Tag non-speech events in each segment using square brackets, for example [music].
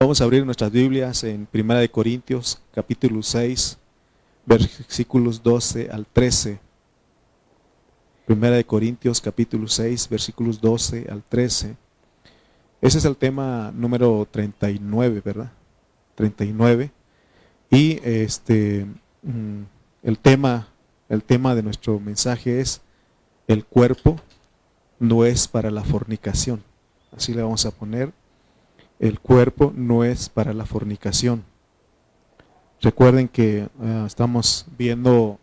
Vamos a abrir nuestras Biblias en Primera de Corintios, capítulo 6, versículos 12 al 13. Primera de Corintios, capítulo 6, versículos 12 al 13. Ese es el tema número 39, ¿verdad? 39. Y este mm, el tema el tema de nuestro mensaje es el cuerpo no es para la fornicación. Así le vamos a poner el cuerpo no es para la fornicación. Recuerden que eh, estamos viendo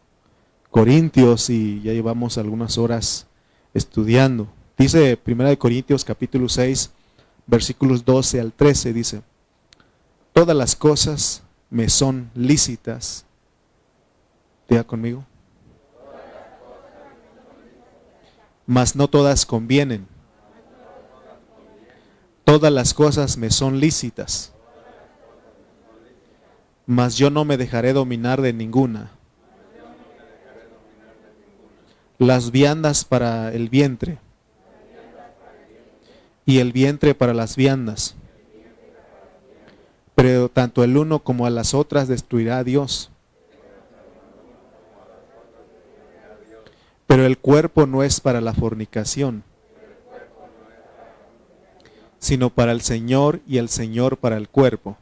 Corintios y ya llevamos algunas horas estudiando. Dice 1 Corintios capítulo 6, versículos 12 al 13, dice, todas las cosas me son lícitas. Diga conmigo. Mas no todas convienen todas las cosas me son lícitas, mas yo no me dejaré dominar de ninguna. Las viandas para el vientre y el vientre para las viandas. Pero tanto el uno como a las otras destruirá a Dios. Pero el cuerpo no es para la fornicación sino para el Señor y el Señor para el cuerpo.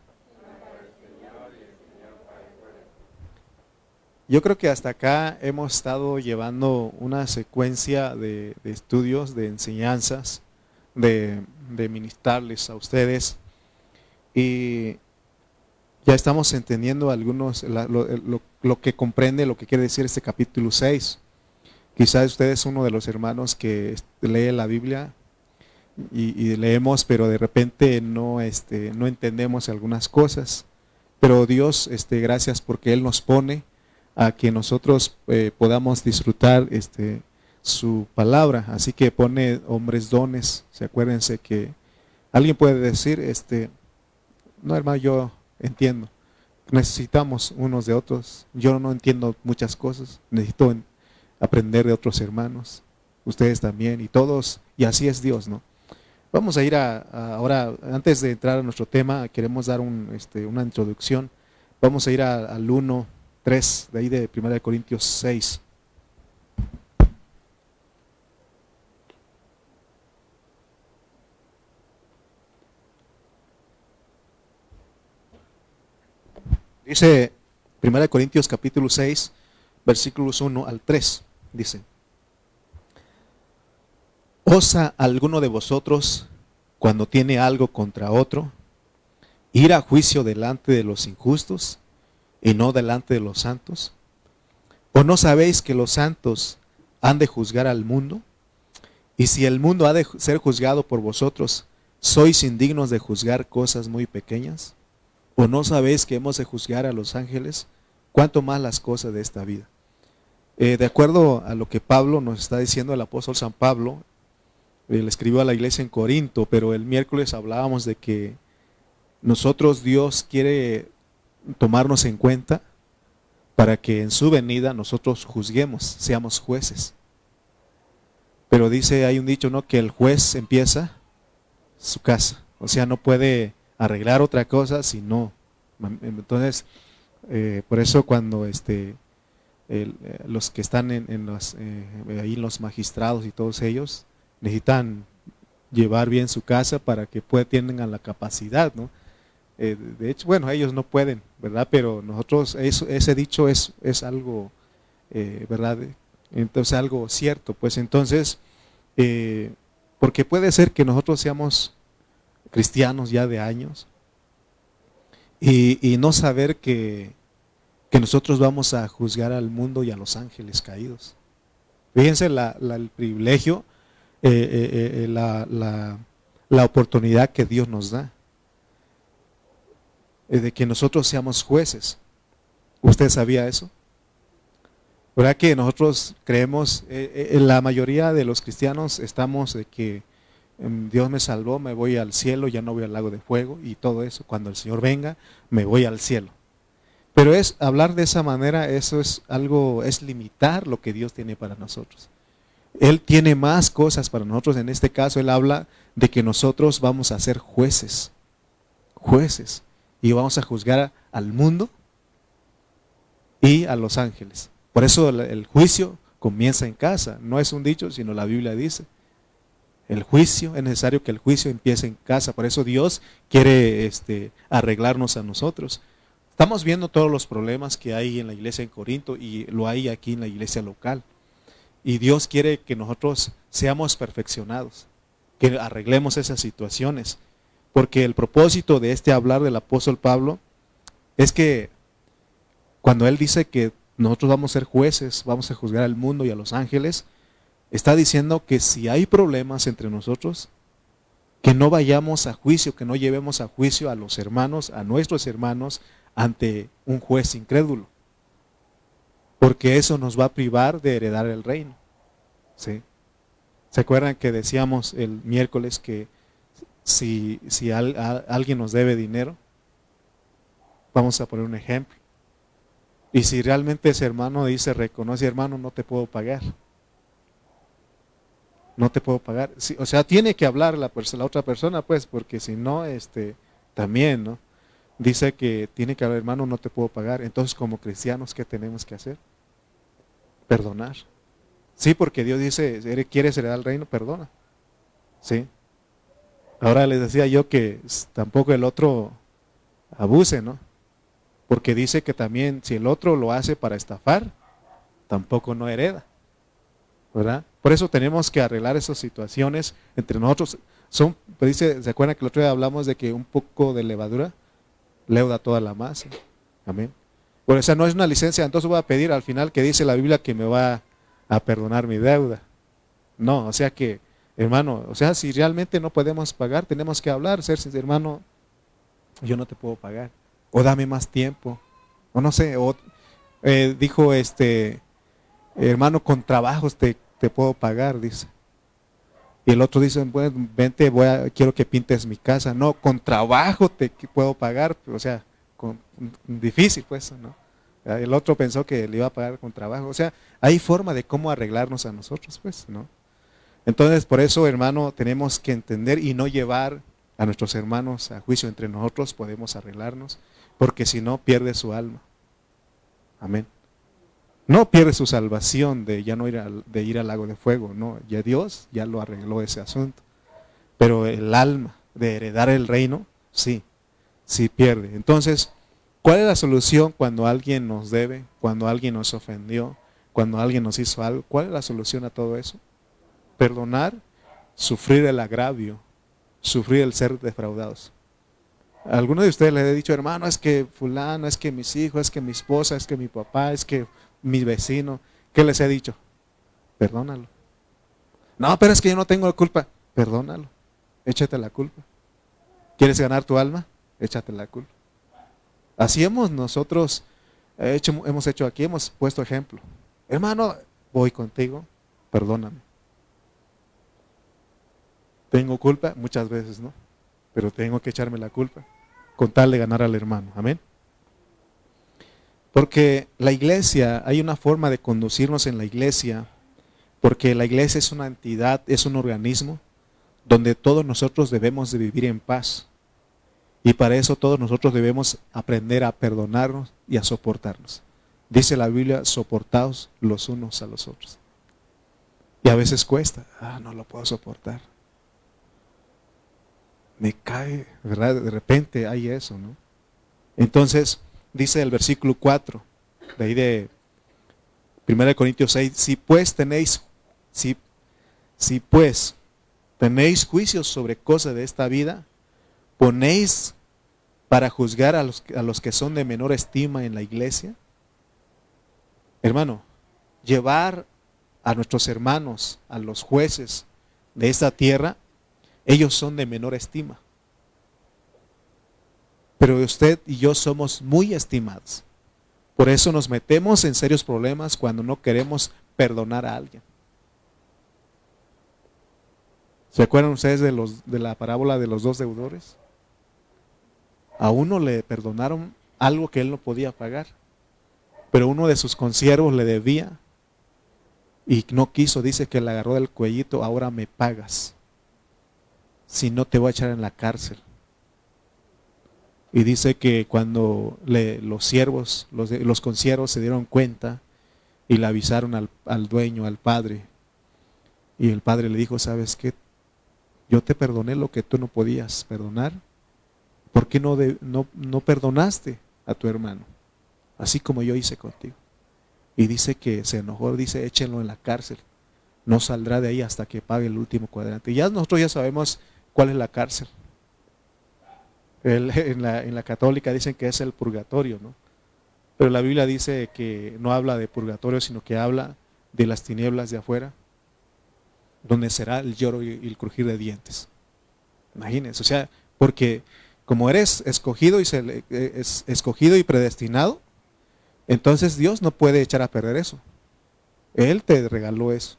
Yo creo que hasta acá hemos estado llevando una secuencia de, estudios, de enseñanzas, de, ministrarles a ustedes. Y ya estamos entendiendo algunos, lo, lo, que comprende, lo que quiere decir este capítulo 6. Quizás usted es uno de los hermanos que lee la Biblia y, leemos, pero de repente no, este, no entendemos algunas cosas. Pero Dios, este, gracias porque Él nos pone a que nosotros eh, podamos disfrutar este, su palabra. Así que pone hombres dones. Se acuérdense que alguien puede decir, este, no hermano, yo entiendo. Necesitamos unos de otros. Yo no entiendo muchas cosas. Necesito aprender de otros hermanos. Ustedes también y todos. Y así es Dios, ¿no? Vamos a ir a, ahora, antes de entrar a nuestro tema, queremos dar un, este, una introducción. Vamos a ir al 1, 3, de ahí de 1 Corintios 6. Dice 1 Corintios capítulo 6, versículos 1 al 3. Dice, ¿Osa alguno de vosotros, cuando tiene algo contra otro, ir a juicio delante de los injustos y no delante de los santos? ¿O no sabéis que los santos han de juzgar al mundo? Y si el mundo ha de ser juzgado por vosotros, ¿sois indignos de juzgar cosas muy pequeñas? ¿O no sabéis que hemos de juzgar a los ángeles? ¿Cuánto más las cosas de esta vida? Eh, de acuerdo a lo que Pablo nos está diciendo el apóstol San Pablo le escribió a la iglesia en Corinto, pero el miércoles hablábamos de que nosotros Dios quiere tomarnos en cuenta para que en su venida nosotros juzguemos, seamos jueces. Pero dice, hay un dicho, ¿no? Que el juez empieza su casa. O sea, no puede arreglar otra cosa si no. Entonces, eh, por eso cuando este, eh, los que están en, eh, ahí los magistrados y todos ellos, necesitan llevar bien su casa para que puedan, tengan la capacidad, ¿no? Eh, de hecho, bueno, ellos no pueden, ¿verdad? Pero nosotros, eso, ese dicho es, es algo, eh, ¿verdad? Entonces, algo cierto, pues entonces, eh, porque puede ser que nosotros seamos cristianos ya de años y, no saber que, que, nosotros vamos a juzgar al mundo y a los ángeles caídos. Fíjense la, el privilegio eh, eh, eh, la, la, oportunidad que Dios nos da de que nosotros seamos jueces. ¿Usted sabía eso? ¿Verdad que nosotros creemos, la mayoría de los cristianos estamos de que em, Dios me salvó, me voy al cielo, ya no voy al lago de fuego y todo eso. Cuando el Señor venga, me voy al cielo. Pero es hablar de esa manera, eso es algo, es limitar lo que Dios tiene para nosotros. Él tiene más cosas para nosotros. En este caso, Él habla de que nosotros vamos a ser jueces. jueces y vamos a juzgar al mundo y a los ángeles. Por eso el, juicio comienza en casa, no es un dicho, sino la Biblia dice. El juicio, es necesario que el juicio empiece en casa, por eso Dios quiere este, arreglarnos a nosotros. Estamos viendo todos los problemas que hay en la iglesia en Corinto y lo hay aquí en la iglesia local. Y Dios quiere que nosotros seamos perfeccionados, que arreglemos esas situaciones. Porque el propósito de este hablar del apóstol Pablo es que cuando él dice que nosotros vamos a ser jueces, vamos a juzgar al mundo y a los ángeles, está diciendo que si hay problemas entre nosotros, que no vayamos a juicio, que no llevemos a juicio a los hermanos, a nuestros hermanos, ante un juez incrédulo. Porque eso nos va a privar de heredar el reino. ¿Sí? ¿Se acuerdan que decíamos el miércoles que si, si alguien nos debe dinero, vamos a poner un ejemplo. Y si realmente ese hermano dice, reconoce hermano, no te puedo pagar. No te puedo pagar. o sea, tiene que hablar la, la otra persona, pues, porque si no, este, también, ¿no? Dice que tiene que hablar, hermano, no te puedo pagar. Entonces, como cristianos, ¿qué tenemos que hacer? Perdonar. Sí, porque Dios dice, ¿quieres heredar el reino? Perdona. Sí. Ahora les decía yo que tampoco el otro abuse, ¿no? Porque dice que también si el otro lo hace para estafar, tampoco no hereda. ¿Verdad? Por eso tenemos que arreglar esas situaciones entre nosotros. Son, pues dice, ¿se acuerdan que el otro día hablamos de que un poco de levadura leuda toda la masa? Amén. Bueno, esa no es una licencia, entonces voy a pedir al final que dice la Biblia que me va a perdonar mi deuda. No, o sea que Hermano, o sea, si realmente no podemos pagar, tenemos que hablar, ser hermano, yo no te puedo pagar. O dame más tiempo. O no sé, o, eh, dijo este, hermano, con trabajos te, te, puedo pagar, dice. Y el otro dice, bueno, vente, voy a, quiero que pintes mi casa. No, con trabajo te puedo pagar. O sea, difícil pues, ¿no? El otro pensó que le iba a pagar con trabajo. O sea, hay forma de cómo arreglarnos a nosotros, pues, ¿no? Entonces, por eso, hermano, tenemos que entender y no llevar a nuestros hermanos a juicio entre nosotros, podemos arreglarnos, porque si no, pierde su alma. Amén. No pierde su salvación de ya no ir al, de ir al lago de fuego, no, ya Dios ya lo arregló ese asunto. Pero el alma de heredar el reino, sí, sí pierde. Entonces, ¿cuál es la solución cuando alguien nos debe, cuando alguien nos ofendió, cuando alguien nos hizo algo? ¿Cuál es la solución a todo eso? perdonar, sufrir el agravio, sufrir el ser defraudados. alguno de ustedes les he dicho, hermano, es que fulano, es que mis hijos, es que mi esposa, es que mi papá, es que mi vecino. ¿Qué les he dicho? Perdónalo. No, pero es que yo no tengo la culpa. Perdónalo. Échate la culpa. ¿Quieres ganar tu alma? Échate la culpa. Así hemos nosotros hecho, hemos hecho aquí, hemos puesto ejemplo. Hermano, voy contigo, perdóname. ¿Tengo culpa? Muchas veces no. Pero tengo que echarme la culpa con tal de ganar al hermano. Amén. Porque la iglesia, hay una forma de conducirnos en la iglesia, porque la iglesia es una entidad, es un organismo donde todos nosotros debemos de vivir en paz. Y para eso todos nosotros debemos aprender a perdonarnos y a soportarnos. Dice la Biblia, soportaos los unos a los otros. Y a veces cuesta, ah, no lo puedo soportar me cae, ¿verdad? De repente hay eso, ¿no? Entonces, dice el versículo 4, de ahí de 1 Corintios 6, si pues tenéis, si, si pues tenéis juicios sobre cosas de esta vida, ponéis para juzgar a los, a los que son de menor estima en la iglesia. Hermano, llevar a nuestros hermanos, a los jueces de esta tierra, ellos son de menor estima. Pero usted y yo somos muy estimados. Por eso nos metemos en serios problemas cuando no queremos perdonar a alguien. ¿Se acuerdan ustedes de, los, de la parábola de los dos deudores? A uno le perdonaron algo que él no podía pagar, pero uno de sus consiervos le debía y no quiso, dice que le agarró del cuellito, ahora me pagas si no te voy a echar en la cárcel. Y dice que cuando los siervos, los, los se dieron cuenta y le avisaron al, al dueño, al padre, y el padre le dijo, ¿sabes qué? Yo te perdoné lo que tú no podías perdonar. ¿Por qué no, no, no perdonaste a tu hermano? Así como yo hice contigo. Y dice que se enojó, dice, échenlo en la cárcel. No saldrá de ahí hasta que pague el último cuadrante. Y ya nosotros ya sabemos cuál es la cárcel. en, la, en la católica dicen que es el purgatorio, ¿no? Pero la Biblia dice que no habla de purgatorio, sino que habla de las tinieblas de afuera, donde será el lloro y el crujir de dientes. Imagínense, o sea, porque como eres escogido y, eh, es escogido y predestinado, entonces Dios no puede echar a perder eso. Él te regaló eso,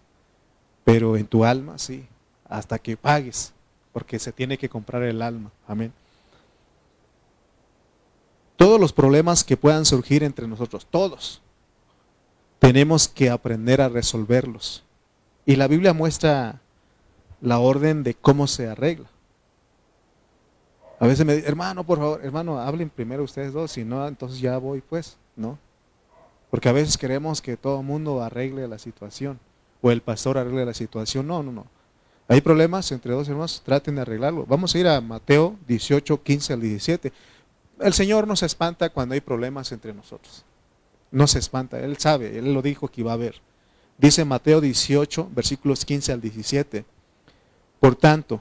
pero en tu alma sí, hasta que pagues, porque se tiene que comprar el alma. Amén. Todos los problemas que puedan surgir entre nosotros, todos, tenemos que aprender a resolverlos. Y la Biblia muestra la orden de cómo se arregla. A veces me dicen, hermano, por favor, hermano, hablen primero ustedes dos, si no, entonces ya voy, pues, ¿no? Porque a veces queremos que todo el mundo arregle la situación, o el pastor arregle la situación. No, no, no. Hay problemas entre dos hermanos, traten de arreglarlo. Vamos a ir a Mateo 18, 15 al 17. El Señor no se espanta cuando hay problemas entre nosotros. No se espanta, Él sabe, Él lo dijo que iba a haber. Dice Mateo 18, versículos 15 al 17. Por tanto,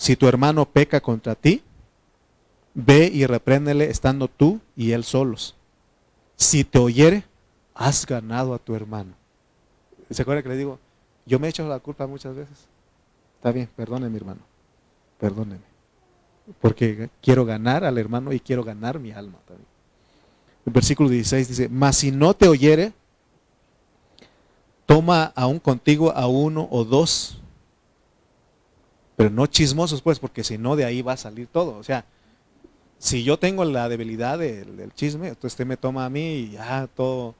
si tu hermano peca contra ti, ve y repréndele estando tú y él solos. Si te oyere, has ganado a tu hermano. ¿Se acuerda que le digo? Yo me he hecho la culpa muchas veces. Está bien, perdóneme, hermano. Perdóneme. Porque quiero ganar al hermano y quiero ganar mi alma también. El versículo 16 dice, mas si no te oyere, toma aún contigo a uno o dos, pero no chismosos pues, porque si no de ahí va a salir todo. O sea, si yo tengo la debilidad del, chisme, entonces usted me toma a mí y ya todo,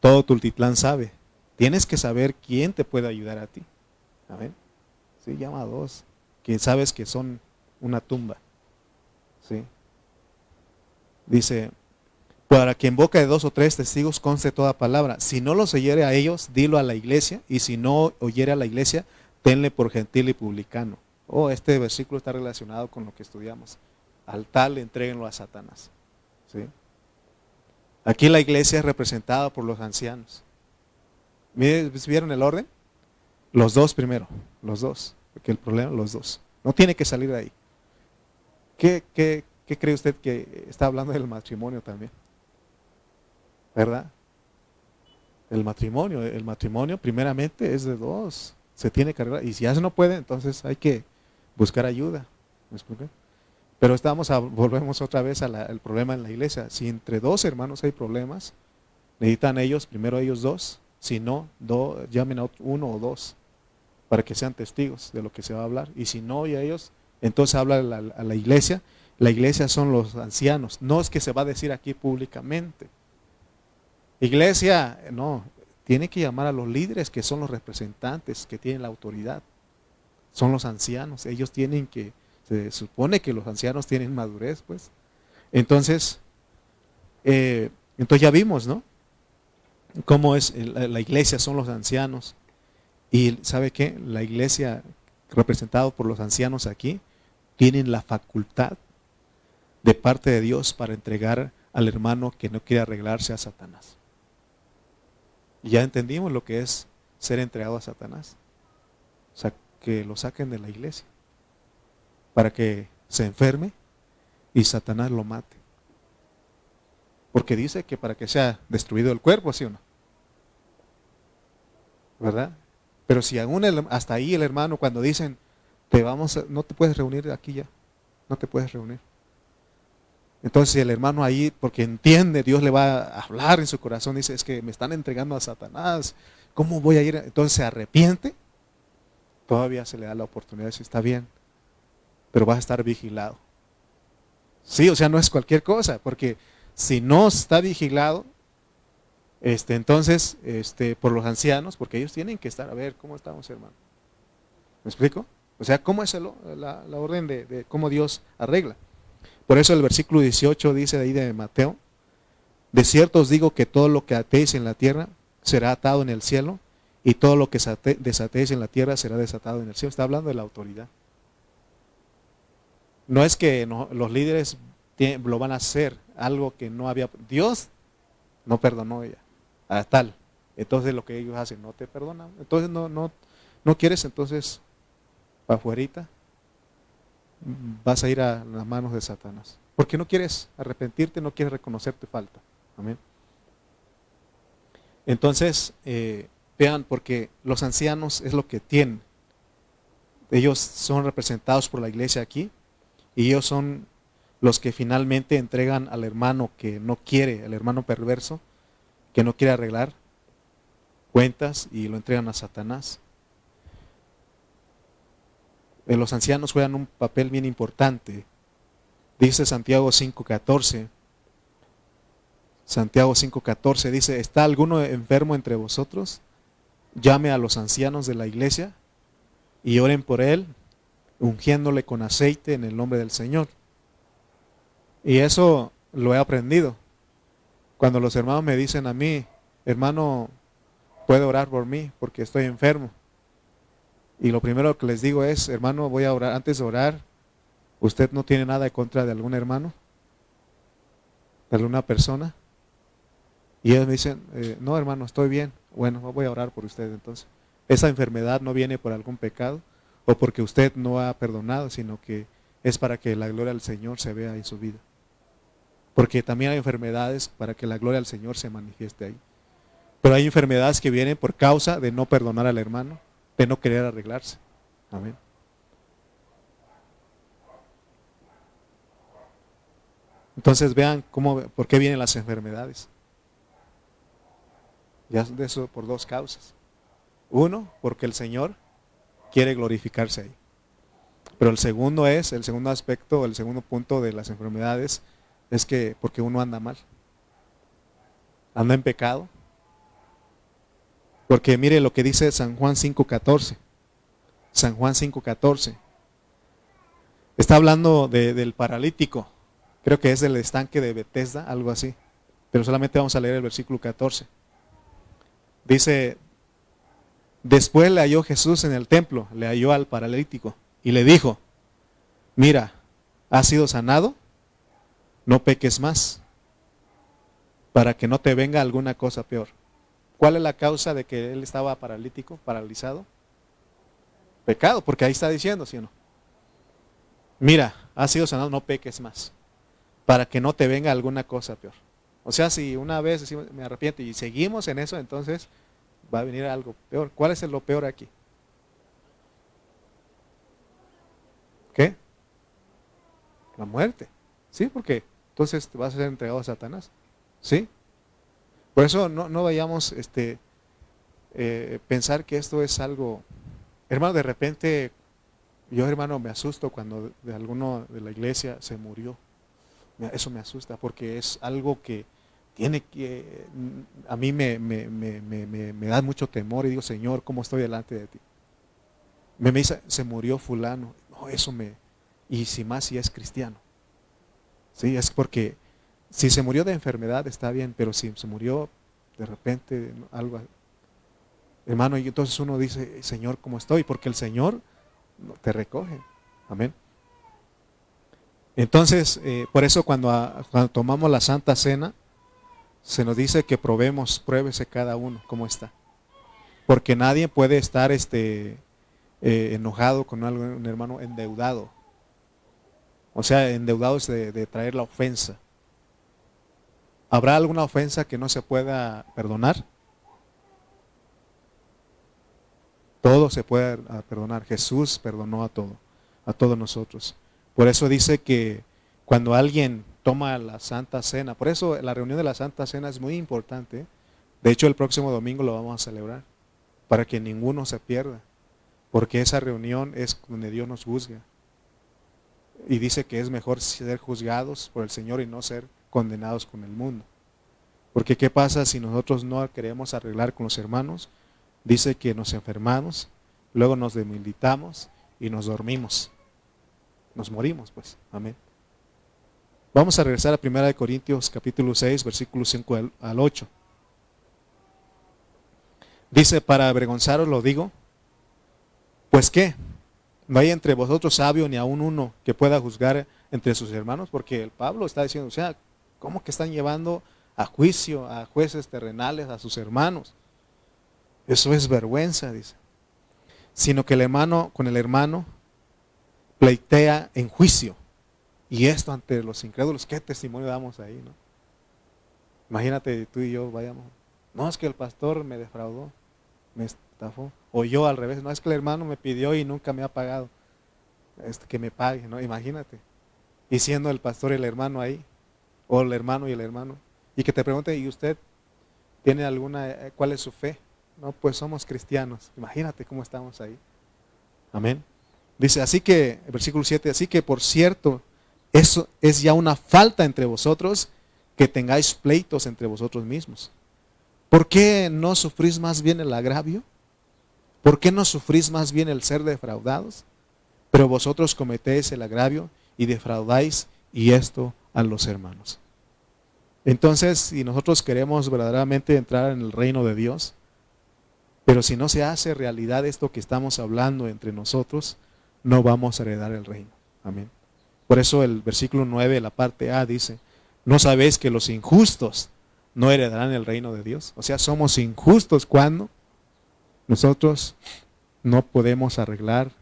todo Tultitlán sabe. Tienes que saber quién te puede ayudar a ti. ver, Sí, llama a dos, que sabes que son una tumba. ¿Sí? Dice, para que en boca de dos o tres testigos conste toda palabra. Si no los oyere a ellos, dilo a la iglesia, y si no oyere a la iglesia, tenle por gentil y publicano. Oh, este versículo está relacionado con lo que estudiamos. Al tal entreguenlo a Satanás. ¿Sí? Aquí la iglesia es representada por los ancianos. ¿Vieron el orden? Los dos primero, los dos. Porque el problema, los dos. No tiene que salir de ahí. ¿Qué, cree usted que está hablando del matrimonio también? ¿verdad? El matrimonio, el matrimonio primeramente es de dos, se tiene que arreglar, y si ya se no puede, entonces hay que buscar ayuda. Pero estamos a, volvemos otra vez al problema en la iglesia. Si entre dos hermanos hay problemas, necesitan ellos, primero ellos dos, si no, llamen a uno o dos para que sean testigos de lo que se va a hablar. Y si no, y a ellos, entonces habla a la iglesia. La iglesia son los ancianos. No es que se va a decir aquí públicamente. Iglesia, no, tiene que llamar a los líderes que son los representantes, que tienen la autoridad. Son los ancianos. Ellos tienen que, se supone que los ancianos tienen madurez, pues. Entonces, eh, entonces ya vimos, ¿no? Cómo es la iglesia, son los ancianos. Y ¿sabe qué? La iglesia representada por los ancianos aquí, tienen la facultad de parte de Dios para entregar al hermano que no quiere arreglarse a Satanás. Y ya entendimos lo que es ser entregado a Satanás. O sea, que lo saquen de la iglesia para que se enferme y Satanás lo mate. Porque dice que para que sea destruido el cuerpo, ¿sí o no? ¿Verdad? Pero si aún hasta ahí el hermano cuando dicen, te vamos no te puedes reunir aquí ya, no te puedes reunir. Entonces el hermano ahí, porque entiende, Dios le va a hablar en su corazón, dice, es que me están entregando a Satanás, ¿cómo voy a ir? Entonces se arrepiente, todavía se le da la oportunidad de está bien, pero vas a estar vigilado. Sí, o sea, no es cualquier cosa, porque si no está vigilado, este, entonces, este, por los ancianos, porque ellos tienen que estar, a ver, ¿cómo estamos, hermano? ¿Me explico? O sea, ¿cómo es la, orden de cómo Dios arregla? Por eso el versículo 18 dice de ahí de Mateo, de cierto os digo que todo lo que atéis en la tierra será atado en el cielo y todo lo que desatéis en la tierra será desatado en el cielo. Está hablando de la autoridad. No es que los líderes lo van a hacer, algo que no había. Dios no perdonó ella, a tal. Entonces lo que ellos hacen, no te perdonan. Entonces no, no, no quieres, entonces, para afuera, vas a ir a las manos de Satanás. Porque no quieres arrepentirte, no quieres reconocer tu falta. Amén. Entonces, eh, vean, porque los ancianos es lo que tienen. Ellos son representados por la iglesia aquí y ellos son los que finalmente entregan al hermano que no quiere, al hermano perverso, que no quiere arreglar cuentas y lo entregan a Satanás. Eh, los ancianos juegan un papel bien importante. Dice Santiago 5.14. Santiago 5.14 dice, ¿está alguno enfermo entre vosotros? Llame a los ancianos de la iglesia y oren por él, ungiéndole con aceite en el nombre del Señor. Y eso lo he aprendido. Cuando los hermanos me dicen a mí, hermano, puede orar por mí porque estoy enfermo. Y lo primero que les digo es, hermano, voy a orar. Antes de orar, ¿usted no tiene nada en contra de algún hermano? ¿De alguna persona? Y ellos me dicen, eh, no hermano, estoy bien. Bueno, voy a orar por usted entonces. Esa enfermedad no viene por algún pecado o porque usted no ha perdonado, sino que es para que la gloria del Señor se vea en su vida. Porque también hay enfermedades para que la gloria del Señor se manifieste ahí. Pero hay enfermedades que vienen por causa de no perdonar al hermano, de no querer arreglarse. Amén. Entonces vean cómo, por qué vienen las enfermedades. Ya de eso por dos causas. Uno, porque el Señor quiere glorificarse ahí. Pero el segundo es, el segundo aspecto, el segundo punto de las enfermedades es que porque uno anda mal. Anda en pecado. Porque mire lo que dice San Juan 5.14. San Juan 5.14. Está hablando del paralítico. Creo que es del estanque de Bethesda, algo así. Pero solamente vamos a leer el versículo 14. Dice, después le halló Jesús en el templo, le halló al paralítico y le dijo, mira, has sido sanado, no peques más, para que no te venga alguna cosa peor. ¿Cuál es la causa de que él estaba paralítico, paralizado? Pecado, porque ahí está diciendo, ¿sí o no? Mira, has sido sanado, no peques más, para que no te venga alguna cosa peor. O sea, si una vez decimos, me arrepiento y seguimos en eso, entonces va a venir algo peor. ¿Cuál es lo peor aquí? ¿Qué? La muerte. ¿Sí? Porque entonces vas a ser entregado a Satanás. ¿Sí? Por eso no, vayamos este, eh, pensar que esto es algo... Hermano, de repente, yo hermano me asusto cuando de alguno de la iglesia se murió. Eso me asusta porque es algo que tiene que, a mí me, me, da mucho temor y digo, Señor, ¿cómo estoy delante de ti? Me, dice, se murió fulano. No, eso me, y si más si es cristiano. Sí, es porque si se murió de enfermedad está bien, pero si se murió de repente algo, hermano, y entonces uno dice, Señor, ¿cómo estoy? Porque el Señor te recoge. Amén. Entonces, eh, por eso cuando, cuando, tomamos la Santa Cena, se nos dice que probemos, pruébese cada uno cómo está. Porque nadie puede estar este, eh, enojado con un hermano endeudado. O sea, endeudado es de, de traer la ofensa. ¿Habrá alguna ofensa que no se pueda perdonar? Todo se puede perdonar. Jesús perdonó a todo, a todos nosotros. Por eso dice que cuando alguien toma la Santa Cena, por eso la reunión de la Santa Cena es muy importante. De hecho, el próximo domingo lo vamos a celebrar, para que ninguno se pierda, porque esa reunión es donde Dios nos juzga. Y dice que es mejor ser juzgados por el Señor y no ser condenados con el mundo. Porque ¿qué pasa si nosotros no queremos arreglar con los hermanos? Dice que nos enfermamos, luego nos debilitamos y nos dormimos nos morimos, pues. Amén. Vamos a regresar a 1 Corintios capítulo 6, versículo 5 al 8. Dice, para avergonzaros lo digo, pues qué, no hay entre vosotros sabio ni aún uno que pueda juzgar entre sus hermanos, porque el Pablo está diciendo, o sea, ¿cómo que están llevando a juicio a jueces terrenales a sus hermanos? Eso es vergüenza, dice. Sino que el hermano con el hermano pleitea en juicio. Y esto ante los incrédulos, ¿qué testimonio damos ahí? No? Imagínate tú y yo vayamos. No, es que el pastor me defraudó, me estafó. O yo al revés, no es que el hermano me pidió y nunca me ha pagado. Este, que me pague, ¿no? Imagínate. Y siendo el pastor y el hermano ahí, o el hermano y el hermano, y que te pregunte, ¿y usted tiene alguna, eh, cuál es su fe? No, pues somos cristianos. Imagínate cómo estamos ahí. Amén. Dice, así que, versículo 7, así que por cierto, eso es ya una falta entre vosotros que tengáis pleitos entre vosotros mismos. ¿Por qué no sufrís más bien el agravio? ¿Por qué no sufrís más bien el ser defraudados? Pero vosotros cometéis el agravio y defraudáis y esto a los hermanos. Entonces, si nosotros queremos verdaderamente entrar en el reino de Dios, pero si no se hace realidad esto que estamos hablando entre nosotros, no vamos a heredar el reino. Amén. Por eso el versículo 9, la parte A dice, ¿no sabéis que los injustos no heredarán el reino de Dios? O sea, somos injustos cuando nosotros no podemos arreglar,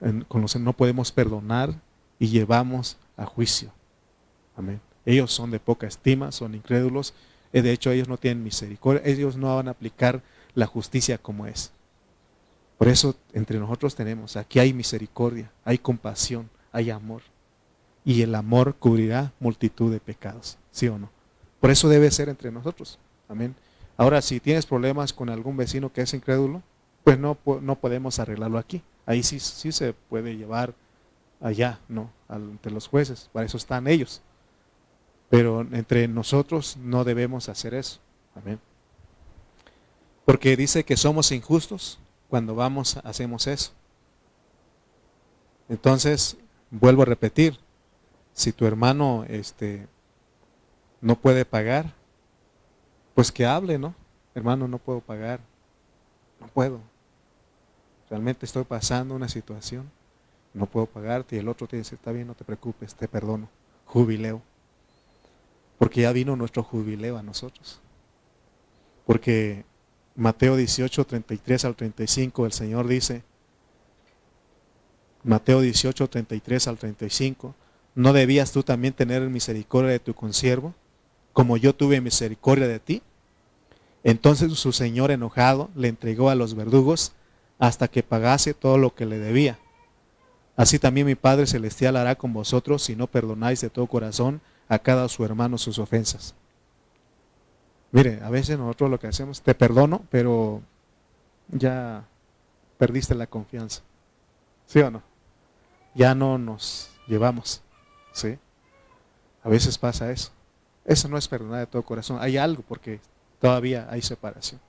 no podemos perdonar y llevamos a juicio. Amén. Ellos son de poca estima, son incrédulos. Eh, de hecho, ellos no tienen misericordia. Ellos no van a aplicar la justicia como es. Por eso entre nosotros tenemos, aquí hay misericordia, hay compasión, hay amor. Y el amor cubrirá multitud de pecados, ¿sí o no? Por eso debe ser entre nosotros. Amén. Ahora, si tienes problemas con algún vecino que es incrédulo, pues no, no podemos arreglarlo aquí. Ahí sí, sí se puede llevar allá, ¿no? Ante los jueces. Para eso están ellos. Pero entre nosotros no debemos hacer eso. Amén. Porque dice que somos injustos cuando vamos, hacemos eso. Entonces, vuelvo a repetir, si tu hermano este, no puede pagar, pues que hable, ¿no? Hermano, no puedo pagar, no puedo. Realmente estoy pasando una situación, no puedo pagarte y el otro te dice, está bien, no te preocupes, te perdono, jubileo. Porque ya vino nuestro jubileo a nosotros. Porque Mateo 18, 33 al 35, el Señor dice, Mateo 18, 33 al 35, ¿no debías tú también tener misericordia de tu consiervo, como yo tuve misericordia de ti? Entonces su Señor enojado le entregó a los verdugos hasta que pagase todo lo que le debía. Así también mi Padre Celestial hará con vosotros si no perdonáis de todo corazón a cada su hermano sus ofensas. Mire, a veces nosotros lo que hacemos, te perdono, pero ya perdiste la confianza. ¿Sí o no? Ya no nos llevamos. ¿Sí? A veces pasa eso. Eso no es perdonar de todo corazón. Hay algo porque todavía hay separación.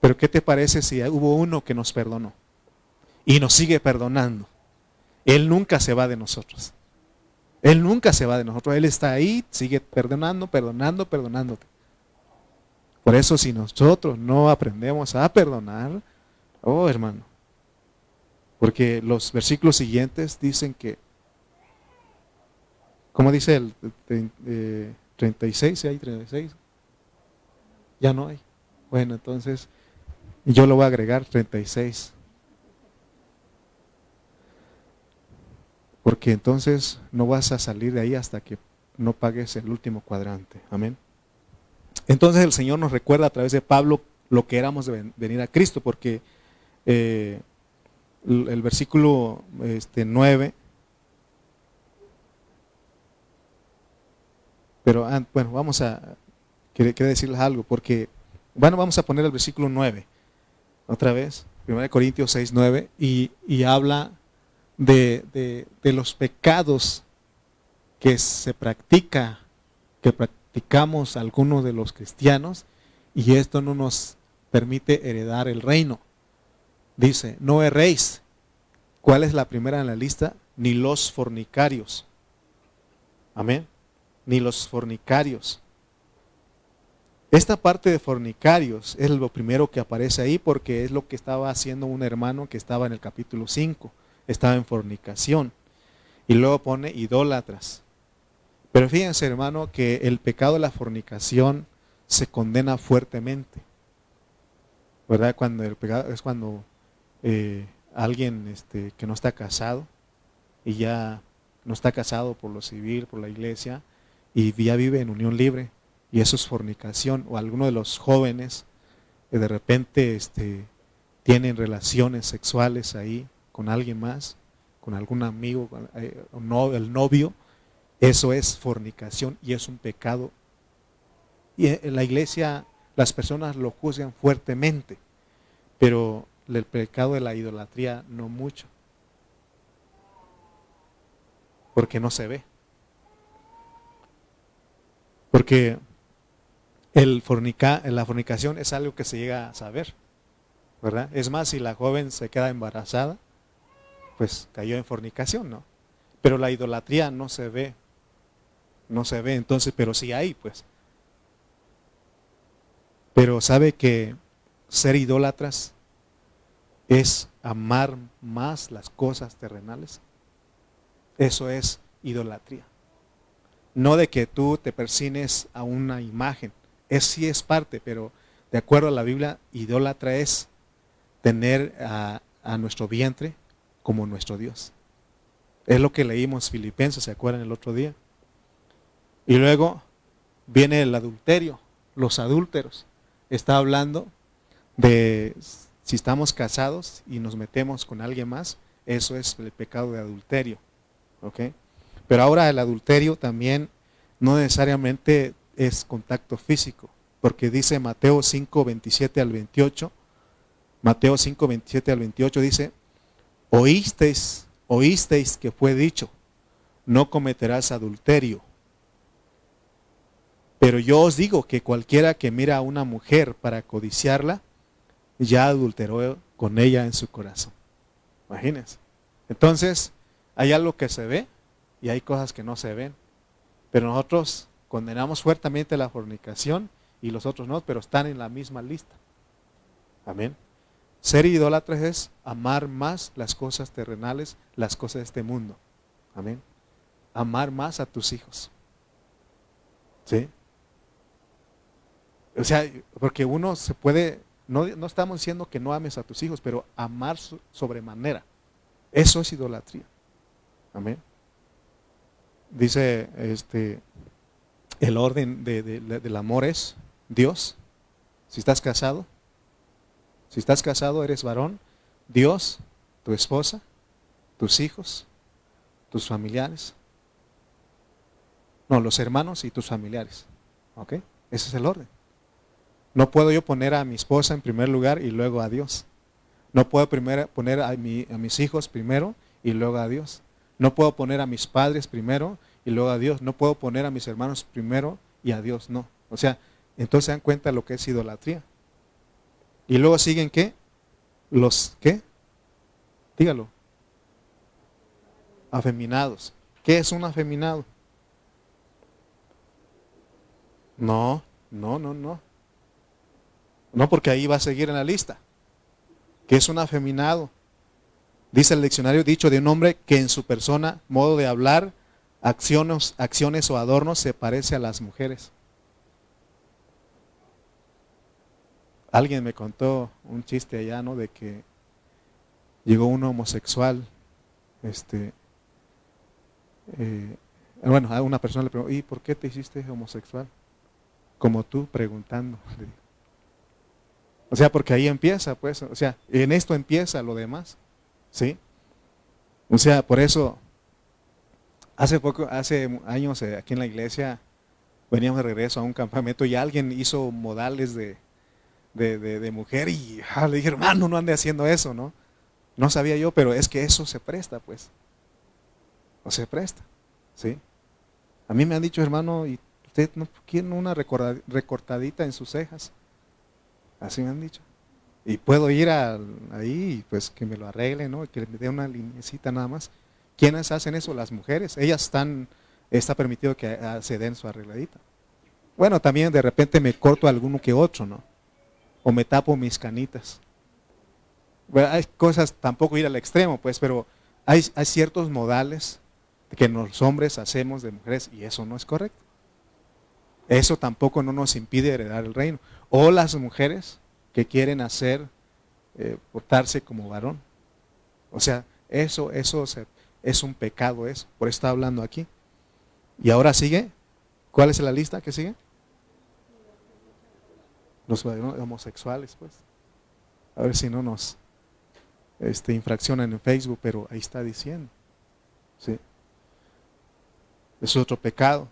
Pero ¿qué te parece si hubo uno que nos perdonó y nos sigue perdonando? Él nunca se va de nosotros. Él nunca se va de nosotros. Él está ahí, sigue perdonando, perdonando, perdonándote. Por eso si nosotros no aprendemos a perdonar, oh hermano, porque los versículos siguientes dicen que, ¿cómo dice el 36? ¿Si hay 36? Ya no hay. Bueno, entonces yo lo voy a agregar 36. Porque entonces no vas a salir de ahí hasta que no pagues el último cuadrante. Amén. Entonces el Señor nos recuerda a través de Pablo lo que éramos de venir a Cristo, porque eh, el versículo este, 9, pero ah, bueno, vamos a, quiero, decirles algo, porque, bueno, vamos a poner el versículo 9, otra vez, 1 Corintios 6, 9, y, y habla de, de, de, los pecados que se practica, que practica practicamos algunos de los cristianos y esto no nos permite heredar el reino. Dice, no erréis. ¿Cuál es la primera en la lista? Ni los fornicarios. Amén. Ni los fornicarios. Esta parte de fornicarios es lo primero que aparece ahí porque es lo que estaba haciendo un hermano que estaba en el capítulo 5. Estaba en fornicación. Y luego pone idólatras. Pero fíjense, hermano, que el pecado de la fornicación se condena fuertemente. ¿Verdad? Cuando el pecado es cuando eh, alguien este, que no está casado y ya no está casado por lo civil, por la iglesia, y ya vive en unión libre, y eso es fornicación, o alguno de los jóvenes que de repente este, tienen relaciones sexuales ahí con alguien más, con algún amigo, eh, el novio, eso es fornicación y es un pecado. Y en la iglesia las personas lo juzgan fuertemente, pero el pecado de la idolatría no mucho, porque no se ve. Porque el fornica, la fornicación es algo que se llega a saber, ¿verdad? Es más, si la joven se queda embarazada, pues cayó en fornicación, ¿no? Pero la idolatría no se ve, no se ve, entonces, pero sí hay, pues. Pero sabe que ser idólatras es amar más las cosas terrenales. Eso es idolatría. No de que tú te persines a una imagen. Es sí es parte, pero de acuerdo a la Biblia, idólatra es tener a, a nuestro vientre como nuestro Dios. Es lo que leímos Filipenses, ¿se acuerdan el otro día? Y luego viene el adulterio, los adúlteros. Está hablando de si estamos casados y nos metemos con alguien más, eso es el pecado de adulterio. Pero ahora el adulterio también no necesariamente es contacto físico, porque dice Mateo 5, 27 al 28, Mateo 5, 27 al 28 dice, oísteis, oísteis que fue dicho, no cometerás adulterio. Pero yo os digo que cualquiera que mira a una mujer para codiciarla, ya adulteró con ella en su corazón. Imagínense. Entonces, hay algo que se ve y hay cosas que no se ven. Pero nosotros condenamos fuertemente la fornicación y los otros no, pero están en la misma lista. Amén. Ser idólatres es amar más las cosas terrenales, las cosas de este mundo. Amén. Amar más a tus hijos. ¿Sí? O sea, porque uno se puede, no, no estamos diciendo que no ames a tus hijos, pero amar sobremanera. Eso es idolatría. Amén. Dice este el orden del amor es Dios. Si estás casado, si estás casado, eres varón, Dios, tu esposa, tus hijos, tus familiares. No, los hermanos y tus familiares. ¿Ok? Ese es el orden. No puedo yo poner a mi esposa en primer lugar y luego a Dios. No puedo primero poner a, a mis hijos primero y luego a Dios. No puedo poner a mis padres primero y luego a Dios. No puedo poner a mis hermanos primero y a Dios no. O sea, entonces se dan cuenta lo que es idolatría. Y luego siguen qué? Los qué? Dígalo. Afeminados. ¿Qué es un afeminado? No, no, no, no. No, porque ahí va a seguir en la lista. ¿Qué es un afeminado? Dice el diccionario dicho de un hombre que en su persona, modo de hablar, acciones, acciones o adornos se parece a las mujeres. Alguien me contó un chiste allá, ¿no? De que llegó un homosexual, este, eh, bueno, a una persona le preguntó, ¿y por qué te hiciste homosexual? Como tú preguntando. [laughs] O sea, porque ahí empieza, pues, o sea, en esto empieza lo demás, ¿sí? O sea, por eso, hace poco, hace años eh, aquí en la iglesia, veníamos de regreso a un campamento y alguien hizo modales de, de, mujer y ah, le dije, hermano, no ande haciendo eso, ¿no? No sabía yo, pero es que eso se presta, pues. O se presta, ¿sí? A mí me han dicho, hermano, ¿y usted no quiere una recortadita en sus cejas? Así me han dicho. Y puedo ir ahí y pues que me lo arregle, ¿no? Que me dé una linecita nada más. ¿Quiénes hacen eso? Las mujeres. Ellas están está permitido que se den su arregladita. Bueno, también de repente me corto alguno que otro, ¿no? O me tapo mis canitas. Hay cosas, tampoco ir al extremo, pues, pero hay, hay ciertos modales que los hombres hacemos de mujeres y eso no es correcto. Eso tampoco no nos impide heredar el reino. O las mujeres que quieren hacer, eh, portarse como varón. O sea, eso, eso es un pecado eso. Por eso está hablando aquí. Y ahora sigue. ¿Cuál es la lista que sigue? Los homosexuales, pues. A ver si no nos este, infraccionan en Facebook, pero ahí está diciendo. ¿sí? Es otro pecado.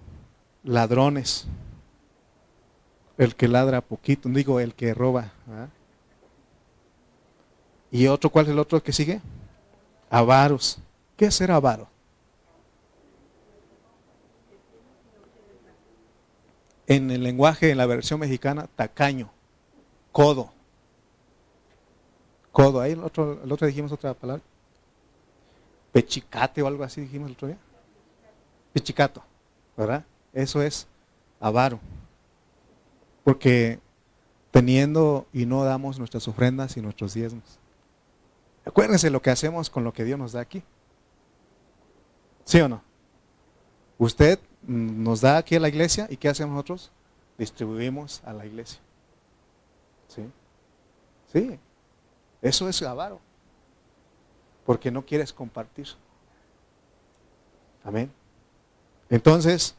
Ladrones. El que ladra poquito, digo el que roba. ¿Y otro cuál es el otro que sigue? Avaros. ¿Qué es ser avaro? En el lenguaje, en la versión mexicana, tacaño, codo. Codo, ahí el otro, el otro dijimos otra palabra. Pechicate o algo así dijimos el otro día. Pechicato, ¿verdad? Eso es avaro. Porque teniendo y no damos nuestras ofrendas y nuestros diezmos. Acuérdense lo que hacemos con lo que Dios nos da aquí. ¿Sí o no? Usted nos da aquí a la iglesia y ¿qué hacemos nosotros? Distribuimos a la iglesia. ¿Sí? Sí. Eso es avaro. Porque no quieres compartir. Amén. Entonces,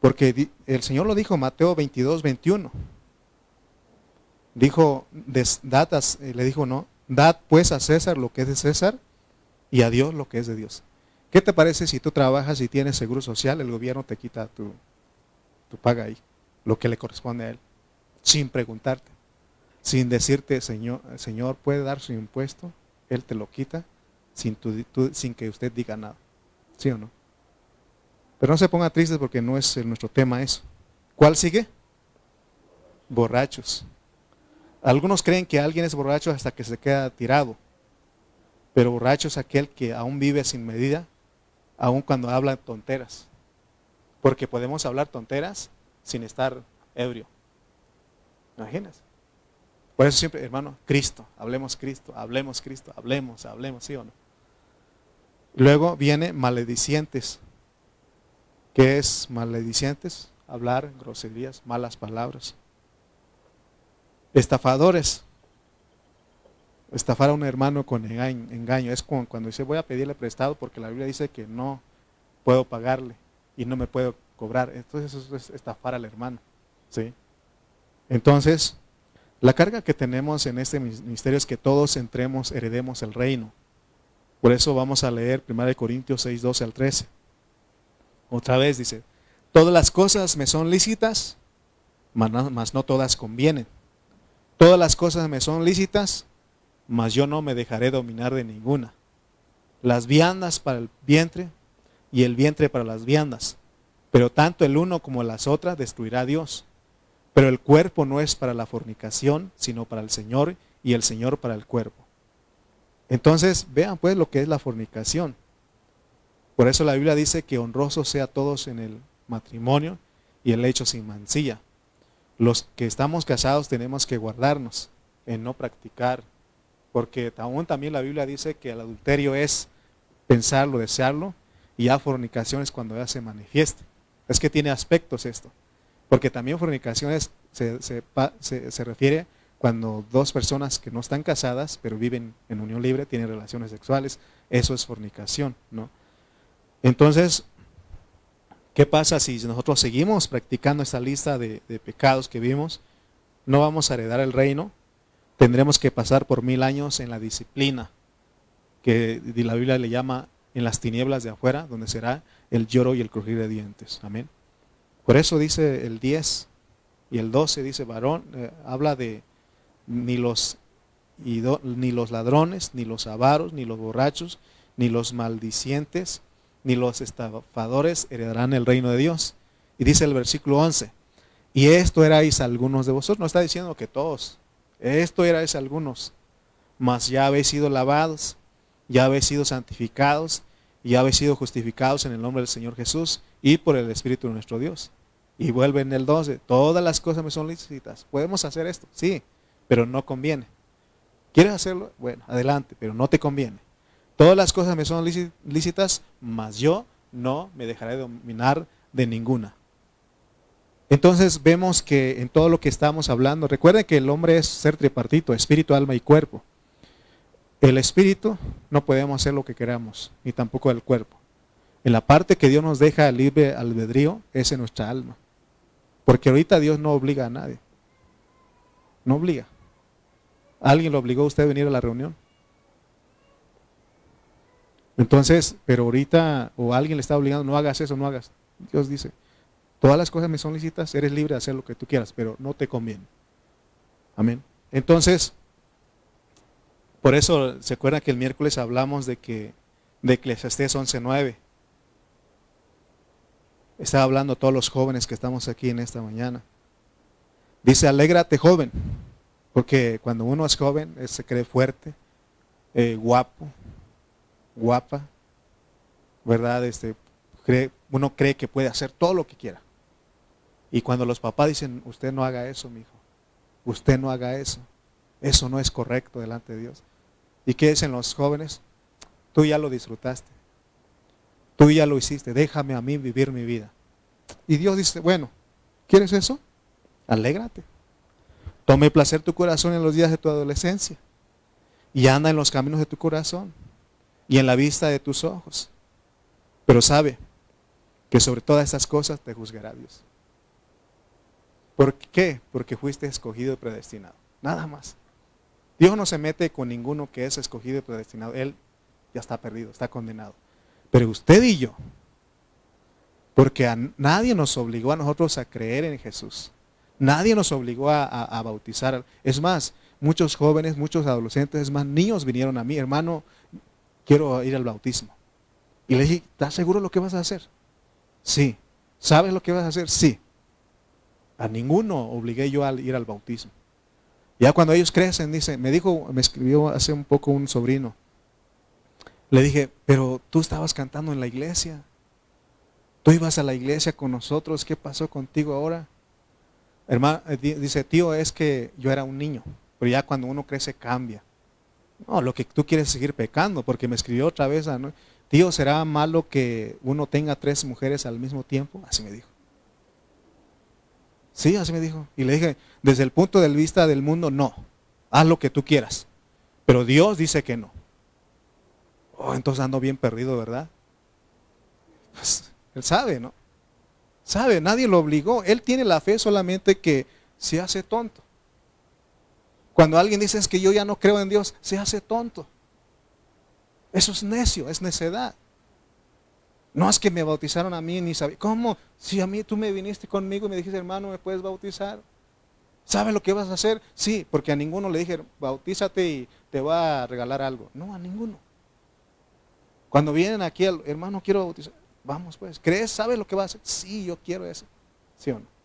porque el Señor lo dijo Mateo 22, 21. Dijo, datas, eh, le dijo, no, dad pues a César lo que es de César y a Dios lo que es de Dios. ¿Qué te parece si tú trabajas y tienes seguro social, el gobierno te quita tu, tu paga ahí, lo que le corresponde a él, sin preguntarte, sin decirte, Señor, Señor, ¿puede dar su impuesto? Él te lo quita sin, sin que usted diga nada. ¿Sí o no? Pero no se ponga tristes porque no es nuestro tema eso. ¿Cuál sigue? Borrachos. Algunos creen que alguien es borracho hasta que se queda tirado. Pero borracho es aquel que aún vive sin medida, aún cuando habla tonteras. Porque podemos hablar tonteras sin estar ebrio. ¿Imaginas? Por eso siempre, hermano, Cristo, hablemos Cristo, hablemos Cristo, hablemos, hablemos, ¿sí o no? Luego viene maledicientes. ¿Qué es maledicientes? Hablar groserías, malas palabras. Estafadores. Estafar a un hermano con engaño. Es cuando dice voy a pedirle prestado porque la Biblia dice que no puedo pagarle y no me puedo cobrar. Entonces eso es estafar al hermano. ¿sí? Entonces, la carga que tenemos en este ministerio es que todos entremos, heredemos el reino. Por eso vamos a leer 1 Corintios 6, 12 al 13. Otra vez dice, todas las cosas me son lícitas, mas no todas convienen. Todas las cosas me son lícitas, mas yo no me dejaré dominar de ninguna. Las viandas para el vientre y el vientre para las viandas. Pero tanto el uno como las otras destruirá Dios. Pero el cuerpo no es para la fornicación, sino para el Señor y el Señor para el cuerpo. Entonces, vean pues lo que es la fornicación. Por eso la Biblia dice que honrosos sea todos en el matrimonio y el hecho sin mancilla. Los que estamos casados tenemos que guardarnos en no practicar, porque aún también la Biblia dice que el adulterio es pensarlo, desearlo, y ya fornicación es cuando ya se manifieste. Es que tiene aspectos esto, porque también fornicación se, se refiere cuando dos personas que no están casadas, pero viven en unión libre, tienen relaciones sexuales, eso es fornicación, ¿no? Entonces, ¿qué pasa si nosotros seguimos practicando esta lista de, pecados que vimos? No vamos a heredar el reino, tendremos que pasar por mil años en la disciplina, que la Biblia le llama en las tinieblas de afuera, donde será el lloro y el crujir de dientes. Amén. Por eso dice el 10 y el 12, dice varón, eh, habla de ni los, ni los ladrones, ni los avaros, ni los borrachos, ni los maldicientes, ni los estafadores heredarán el reino de Dios. Y dice el versículo 11, y esto erais algunos de vosotros, no está diciendo que todos, esto erais algunos, mas ya habéis sido lavados, ya habéis sido santificados, y habéis sido justificados en el nombre del Señor Jesús y por el Espíritu de nuestro Dios. Y vuelve en el 12, todas las cosas me son lícitas. Podemos hacer esto, sí, pero no conviene. ¿Quieres hacerlo? Bueno, adelante, pero no te conviene. Todas las cosas me son lícitas, mas yo no me dejaré dominar de ninguna. Entonces vemos que en todo lo que estamos hablando, recuerden que el hombre es ser tripartito, espíritu, alma y cuerpo. El espíritu no podemos hacer lo que queramos, ni tampoco el cuerpo. En la parte que Dios nos deja libre albedrío es en nuestra alma. Porque ahorita Dios no obliga a nadie. No obliga. ¿Alguien lo obligó a usted a venir a la reunión? Entonces, pero ahorita, o alguien le está obligando, no hagas eso, no hagas. Dios dice, todas las cosas me son lícitas, eres libre de hacer lo que tú quieras, pero no te conviene. Amén. Entonces, por eso, ¿se acuerdan que el miércoles hablamos de que de Eclesiastés 11.9? Estaba hablando a todos los jóvenes que estamos aquí en esta mañana. Dice, alégrate joven, porque cuando uno es joven se cree fuerte, eh, guapo, guapa, ¿verdad? Este, uno cree que puede hacer todo lo que quiera. Y cuando los papás dicen, usted no haga eso, mi hijo, usted no haga eso, eso no es correcto delante de Dios. ¿Y qué dicen los jóvenes? Tú ya lo disfrutaste. Tú ya lo hiciste. Déjame a mí vivir mi vida. Y Dios dice, bueno, ¿quieres eso? Alégrate. Tome placer tu corazón en los días de tu adolescencia. Y anda en los caminos de tu corazón. Y en la vista de tus ojos. Pero sabe que sobre todas estas cosas te juzgará Dios. ¿Por qué? Porque fuiste escogido y predestinado. Nada más. Dios no se mete con ninguno que es escogido y predestinado. Él ya está perdido, está condenado. Pero usted y yo, porque a nadie nos obligó a nosotros a creer en Jesús. Nadie nos obligó a, bautizar. Es más, muchos jóvenes, muchos adolescentes, es más, niños vinieron a mí, hermano, quiero ir al bautismo. Y le dije, ¿estás seguro lo que vas a hacer? Sí. ¿Sabes lo que vas a hacer? Sí. A ninguno obligué yo a ir al bautismo. Ya cuando ellos crecen, dice, me dijo, me escribió hace un poco un sobrino. Le dije, pero tú estabas cantando en la iglesia. Tú ibas a la iglesia con nosotros. ¿Qué pasó contigo ahora? Hermano, dice, tío, es que yo era un niño. Pero ya cuando uno crece cambia. No, lo que tú quieres es seguir pecando, porque me escribió otra vez, tío, ¿será malo que uno tenga tres mujeres al mismo tiempo? Así me dijo. Sí, así me dijo. Y le dije, desde el punto de vista del mundo, no. Haz lo que tú quieras. Pero Dios dice que no. Oh, entonces ando bien perdido, ¿verdad? Pues, él sabe, ¿no? Sabe, nadie lo obligó. Él tiene la fe solamente que se hace tonto. Cuando alguien dice es que yo ya no creo en Dios, se hace tonto. Eso es necio, es necedad. No es que me bautizaron a mí ni sabía. ¿Cómo? Si a mí tú me viniste conmigo y me dijiste, hermano, ¿me puedes bautizar? ¿Sabes lo que vas a hacer? Sí, porque a ninguno le dije, bautízate y te va a regalar algo. No, a ninguno. Cuando vienen aquí, hermano, quiero bautizar. Vamos pues, ¿crees? ¿Sabes lo que vas a hacer? Sí, yo quiero eso. ¿Sí o no?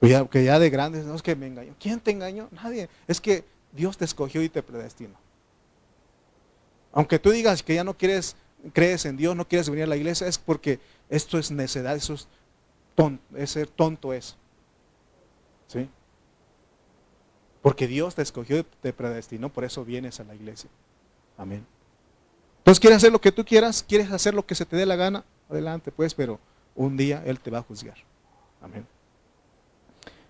Que ya de grandes, no es que me engañó. ¿Quién te engañó? Nadie. Es que Dios te escogió y te predestinó. Aunque tú digas que ya no quieres crees en Dios, no quieres venir a la iglesia, es porque esto es necedad, eso es, tonto, es ser tonto eso. ¿Sí? Porque Dios te escogió y te predestinó, por eso vienes a la iglesia. Amén. Entonces, ¿quieres hacer lo que tú quieras? ¿Quieres hacer lo que se te dé la gana? Adelante, pues, pero un día Él te va a juzgar. Amén.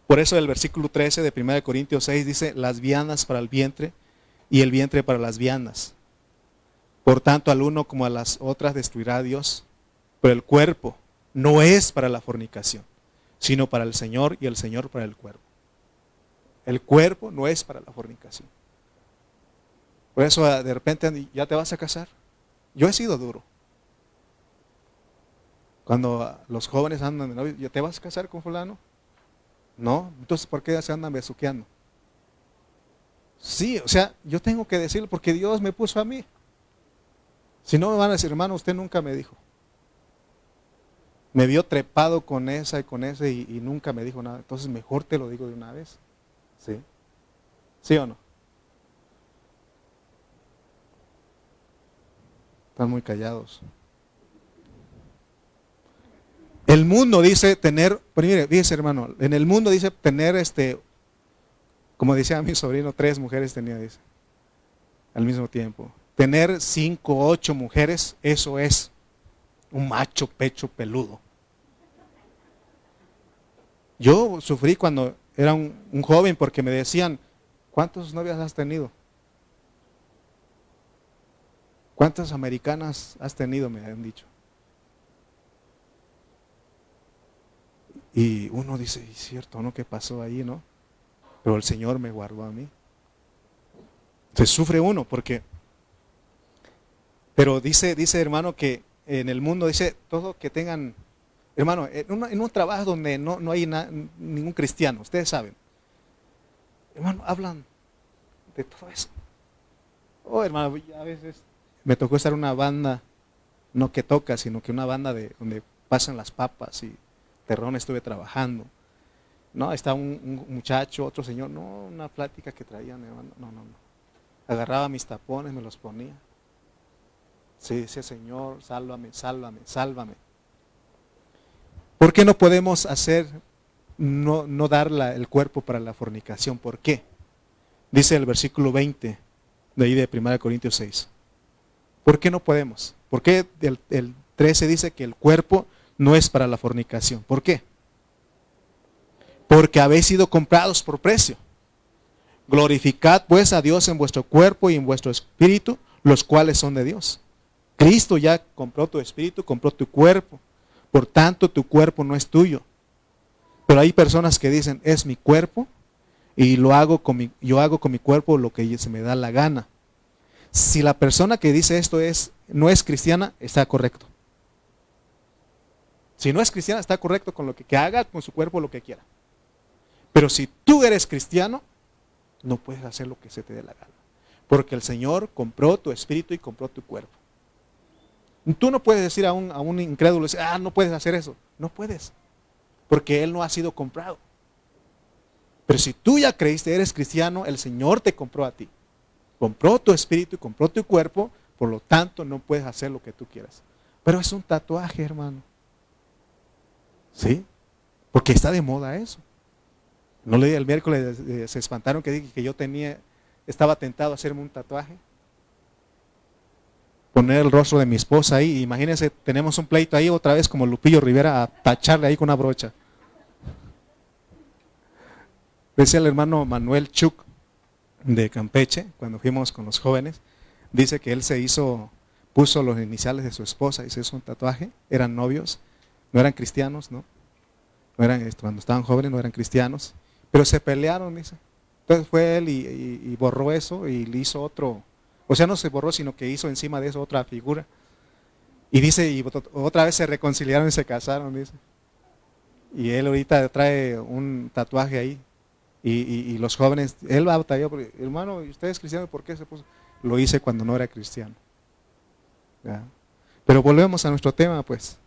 Por eso el versículo 13 de 1 Corintios 6 dice, las viandas para el vientre y el vientre para las viandas. Por tanto, al uno como a las otras destruirá a Dios, pero el cuerpo no es para la fornicación, sino para el Señor y el Señor para el cuerpo. El cuerpo no es para la fornicación. Por eso ah, de repente ya te vas a casar. Yo he sido duro. Cuando ah, los jóvenes andan de novio, ¿ya te vas a casar con fulano? No, entonces ¿por qué se andan besuqueando? Sí, o sea, yo tengo que decirlo porque Dios me puso a mí. Si no me van a decir, hermano, usted nunca me dijo. Me vio trepado con esa y con ese y, nunca me dijo nada. Entonces mejor te lo digo de una vez. ¿Sí? ¿Sí o no? Están muy callados. El mundo dice tener, pero mire, fíjese hermano, en el mundo dice tener este, como decía mi sobrino, tres mujeres tenía, dice, al mismo tiempo. Tener cinco, ocho mujeres, eso es un macho pecho peludo. Yo sufrí cuando era un joven porque me decían, ¿cuántas novias has tenido? ¿Cuántas americanas has tenido? Me han dicho. Y uno dice, es cierto, ¿no? ¿Qué pasó ahí, no? Pero el Señor me guardó a mí. Se sufre uno porque, pero dice, dice hermano que en el mundo dice todo que tengan, hermano, en, un trabajo donde no, no hay ningún cristiano, ustedes saben, hermano, hablan de todo eso. Oh, hermano, a veces me tocó estar en una banda, no que toca, sino que una banda de donde pasan las papas y terrón estuve trabajando. No, está un, muchacho, otro señor, no, una plática que traían, no, no, no. Agarraba mis tapones, me los ponía. Sí, ese Señor, sálvame, sálvame, sálvame. ¿Por qué no podemos hacer, no, no dar el cuerpo para la fornicación? ¿Por qué? Dice el versículo 20 de ahí de 1 Corintios 6. ¿Por qué no podemos? ¿Por qué el, el 13 dice que el cuerpo no es para la fornicación? ¿Por qué? Porque habéis sido comprados por precio. Glorificad pues a Dios en vuestro cuerpo y en vuestro espíritu, los cuales son de Dios. Cristo ya compró tu espíritu, compró tu cuerpo. Por tanto, tu cuerpo no es tuyo. Pero hay personas que dicen, es mi cuerpo y lo hago con mi, yo hago con mi cuerpo lo que se me da la gana. Si la persona que dice esto es, no es cristiana, está correcto. Si no es cristiana, está correcto con lo que, que haga con su cuerpo lo que quiera. Pero si tú eres cristiano, no puedes hacer lo que se te dé la gana. Porque el Señor compró tu espíritu y compró tu cuerpo. Tú no puedes decir a un, a un incrédulo, ah, no puedes hacer eso. No puedes. Porque Él no ha sido comprado. Pero si tú ya creíste, eres cristiano, el Señor te compró a ti compró tu espíritu y compró tu cuerpo, por lo tanto no puedes hacer lo que tú quieras. Pero es un tatuaje, hermano. ¿Sí? Porque está de moda eso. No le el miércoles eh, se espantaron que dije que yo tenía, estaba tentado a hacerme un tatuaje. Poner el rostro de mi esposa ahí. Imagínense, tenemos un pleito ahí otra vez como Lupillo Rivera a tacharle ahí con una brocha. Decía el hermano Manuel Chuk, de Campeche, cuando fuimos con los jóvenes, dice que él se hizo, puso los iniciales de su esposa y se hizo un tatuaje, eran novios, no eran cristianos, ¿no? no eran, cuando estaban jóvenes no eran cristianos, pero se pelearon, dice. Entonces fue él y, borró eso y le hizo otro, o sea, no se borró, sino que hizo encima de eso otra figura. Y dice, y otra vez se reconciliaron y se casaron, dice. Y él ahorita trae un tatuaje ahí, y, los jóvenes, él va a porque, hermano, ¿y usted es cristiano? ¿Por qué se puso? Lo hice cuando no era cristiano. Pero volvemos a nuestro tema, pues.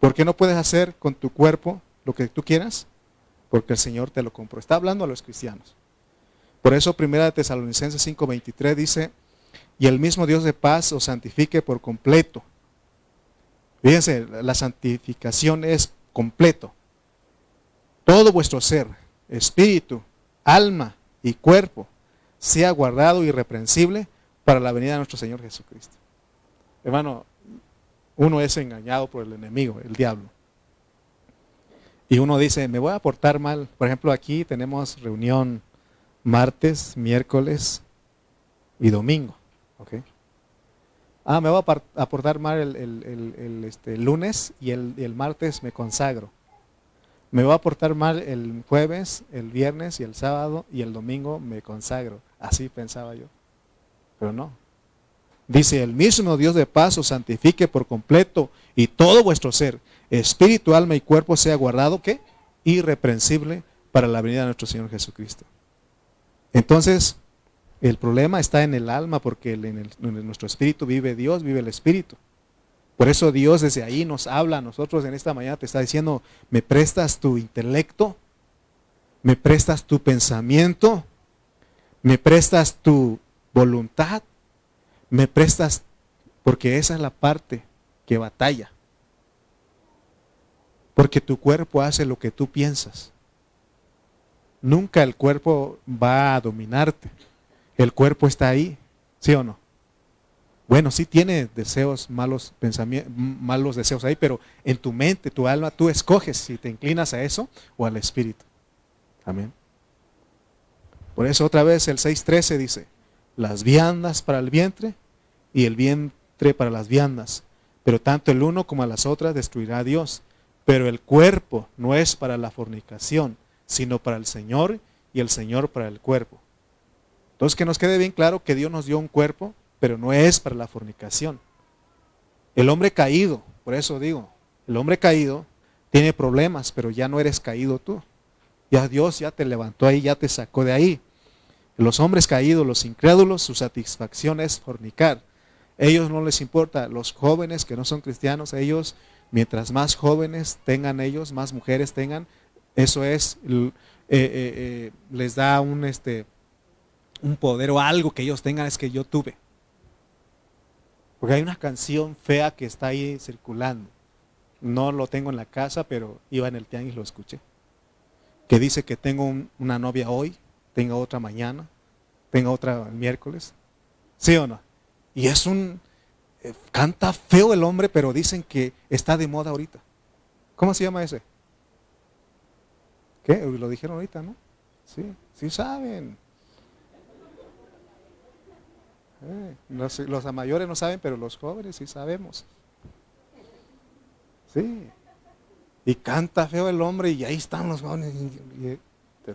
¿Por qué no puedes hacer con tu cuerpo lo que tú quieras? Porque el Señor te lo compró. Está hablando a los cristianos. Por eso, primera de Tesalonicenses 5:23 dice, y el mismo Dios de paz os santifique por completo. Fíjense, la santificación es completo todo vuestro ser, espíritu, alma y cuerpo, sea guardado irreprensible para la venida de nuestro Señor Jesucristo. Hermano, uno es engañado por el enemigo, el diablo. Y uno dice, me voy a portar mal. Por ejemplo, aquí tenemos reunión martes, miércoles y domingo. Ah, me voy a portar mal el, este, lunes y el martes me consagro. Me voy a portar mal el jueves, el viernes y el sábado y el domingo me consagro. Así pensaba yo. Pero no. Dice, el mismo Dios de paz os santifique por completo y todo vuestro ser, espíritu, alma y cuerpo sea guardado, ¿qué? Irreprensible para la venida de nuestro Señor Jesucristo. Entonces, el problema está en el alma porque en, en nuestro espíritu vive Dios, vive el espíritu. Por eso Dios desde ahí nos habla a nosotros en esta mañana, te está diciendo, me prestas tu intelecto, me prestas tu pensamiento, me prestas tu voluntad, me prestas, porque esa es la parte que batalla. Porque tu cuerpo hace lo que tú piensas. Nunca el cuerpo va a dominarte. El cuerpo está ahí, ¿sí o no? Bueno, sí tiene deseos, malos pensamientos, malos deseos ahí, pero en tu mente, tu alma, tú escoges si te inclinas a eso o al espíritu. Amén. Por eso otra vez el 6.13 dice, las viandas para el vientre y el vientre para las viandas. Pero tanto el uno como las otras destruirá a Dios. Pero el cuerpo no es para la fornicación, sino para el Señor y el Señor para el cuerpo. Entonces que nos quede bien claro que Dios nos dio un cuerpo, pero no es para la fornicación. El hombre caído, por eso digo, el hombre caído tiene problemas, pero ya no eres caído tú. Ya Dios ya te levantó ahí, ya te sacó de ahí. Los hombres caídos, los incrédulos, su satisfacción es fornicar. Ellos no les importa, los jóvenes que no son cristianos, ellos, mientras más jóvenes tengan ellos, más mujeres tengan, eso es, eh, eh, eh, les da un, este, un poder o algo que ellos tengan, es que yo tuve. Porque hay una canción fea que está ahí circulando. No lo tengo en la casa, pero iba en el tianguis y lo escuché. Que dice que tengo una novia hoy, tenga otra mañana, tenga otra el miércoles. ¿Sí o no? Y es un... Eh, canta feo el hombre, pero dicen que está de moda ahorita. ¿Cómo se llama ese? ¿Qué? Lo dijeron ahorita, ¿no? Sí, sí saben. Eh, los, mayores no saben, pero los jóvenes sí sabemos. Sí. Y canta feo el hombre y ahí están los jóvenes. ¿Te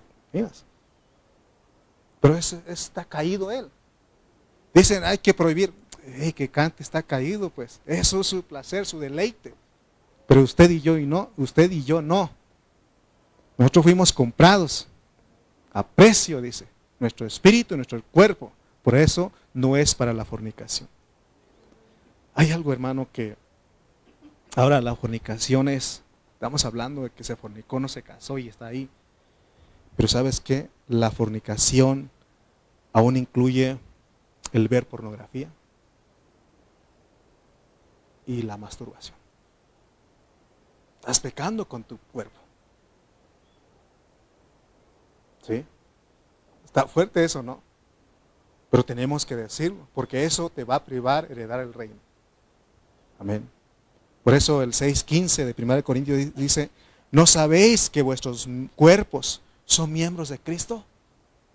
pero está caído él. Dicen, hay que prohibir. que cante está caído, pues. Eso es su placer, su deleite. Pero usted y yo y no, usted y yo no. Nosotros fuimos comprados a precio, dice, nuestro espíritu, nuestro cuerpo. Por eso no es para la fornicación. Hay algo, hermano, que ahora la fornicación es, estamos hablando de que se fornicó, no se casó y está ahí. Pero ¿sabes qué? La fornicación aún incluye el ver pornografía y la masturbación. Estás pecando con tu cuerpo. ¿Sí? Está fuerte eso, ¿no? Pero tenemos que decirlo, porque eso te va a privar heredar el reino. Amén. Por eso el 6.15 de 1 Corintios dice, ¿no sabéis que vuestros cuerpos son miembros de Cristo?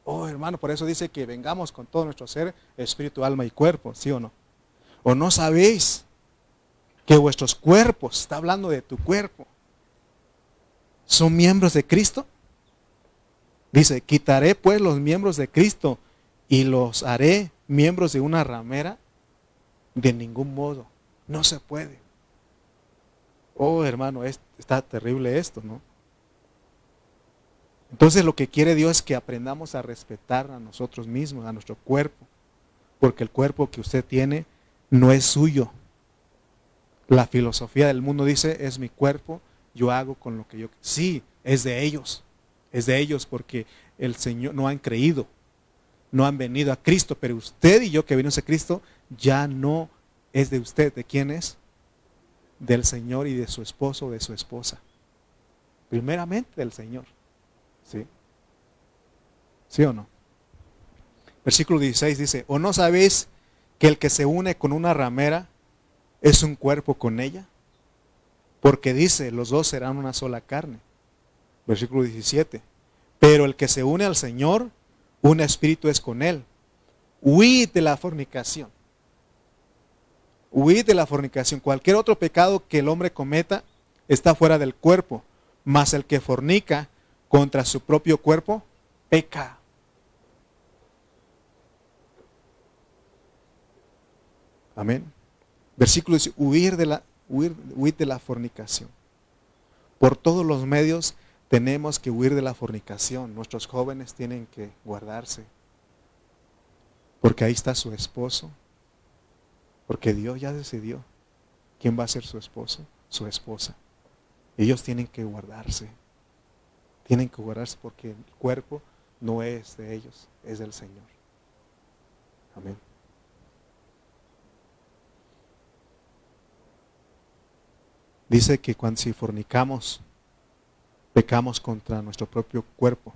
Oh, hermano, por eso dice que vengamos con todo nuestro ser, espíritu, alma y cuerpo, ¿sí o no? ¿O no sabéis que vuestros cuerpos, está hablando de tu cuerpo, son miembros de Cristo? Dice, quitaré pues los miembros de Cristo y los haré miembros de una ramera. De ningún modo, no se puede. Oh, hermano, está terrible esto, ¿no? Entonces lo que quiere Dios es que aprendamos a respetar a nosotros mismos, a nuestro cuerpo, porque el cuerpo que usted tiene no es suyo. La filosofía del mundo dice, es mi cuerpo, yo hago con lo que yo... Sí, es de ellos, es de ellos porque el Señor no han creído, no han venido a Cristo, pero usted y yo que venimos a Cristo ya no es de usted, ¿de quién es? Del Señor y de su esposo o de su esposa. Primeramente del Señor. ¿Sí? ¿Sí o no? Versículo 16 dice, ¿o no sabéis que el que se une con una ramera es un cuerpo con ella? Porque dice, los dos serán una sola carne. Versículo 17, pero el que se une al Señor, un espíritu es con él. Huid de la fornicación. Huid de la fornicación. Cualquier otro pecado que el hombre cometa está fuera del cuerpo, mas el que fornica contra su propio cuerpo, peca. Amén. Versículo dice, huir de la, huir, huir de la fornicación. Por todos los medios tenemos que huir de la fornicación. Nuestros jóvenes tienen que guardarse. Porque ahí está su esposo. Porque Dios ya decidió quién va a ser su esposo, su esposa. Ellos tienen que guardarse tienen que curarse porque el cuerpo no es de ellos, es del Señor. Amén. Dice que cuando si fornicamos, pecamos contra nuestro propio cuerpo,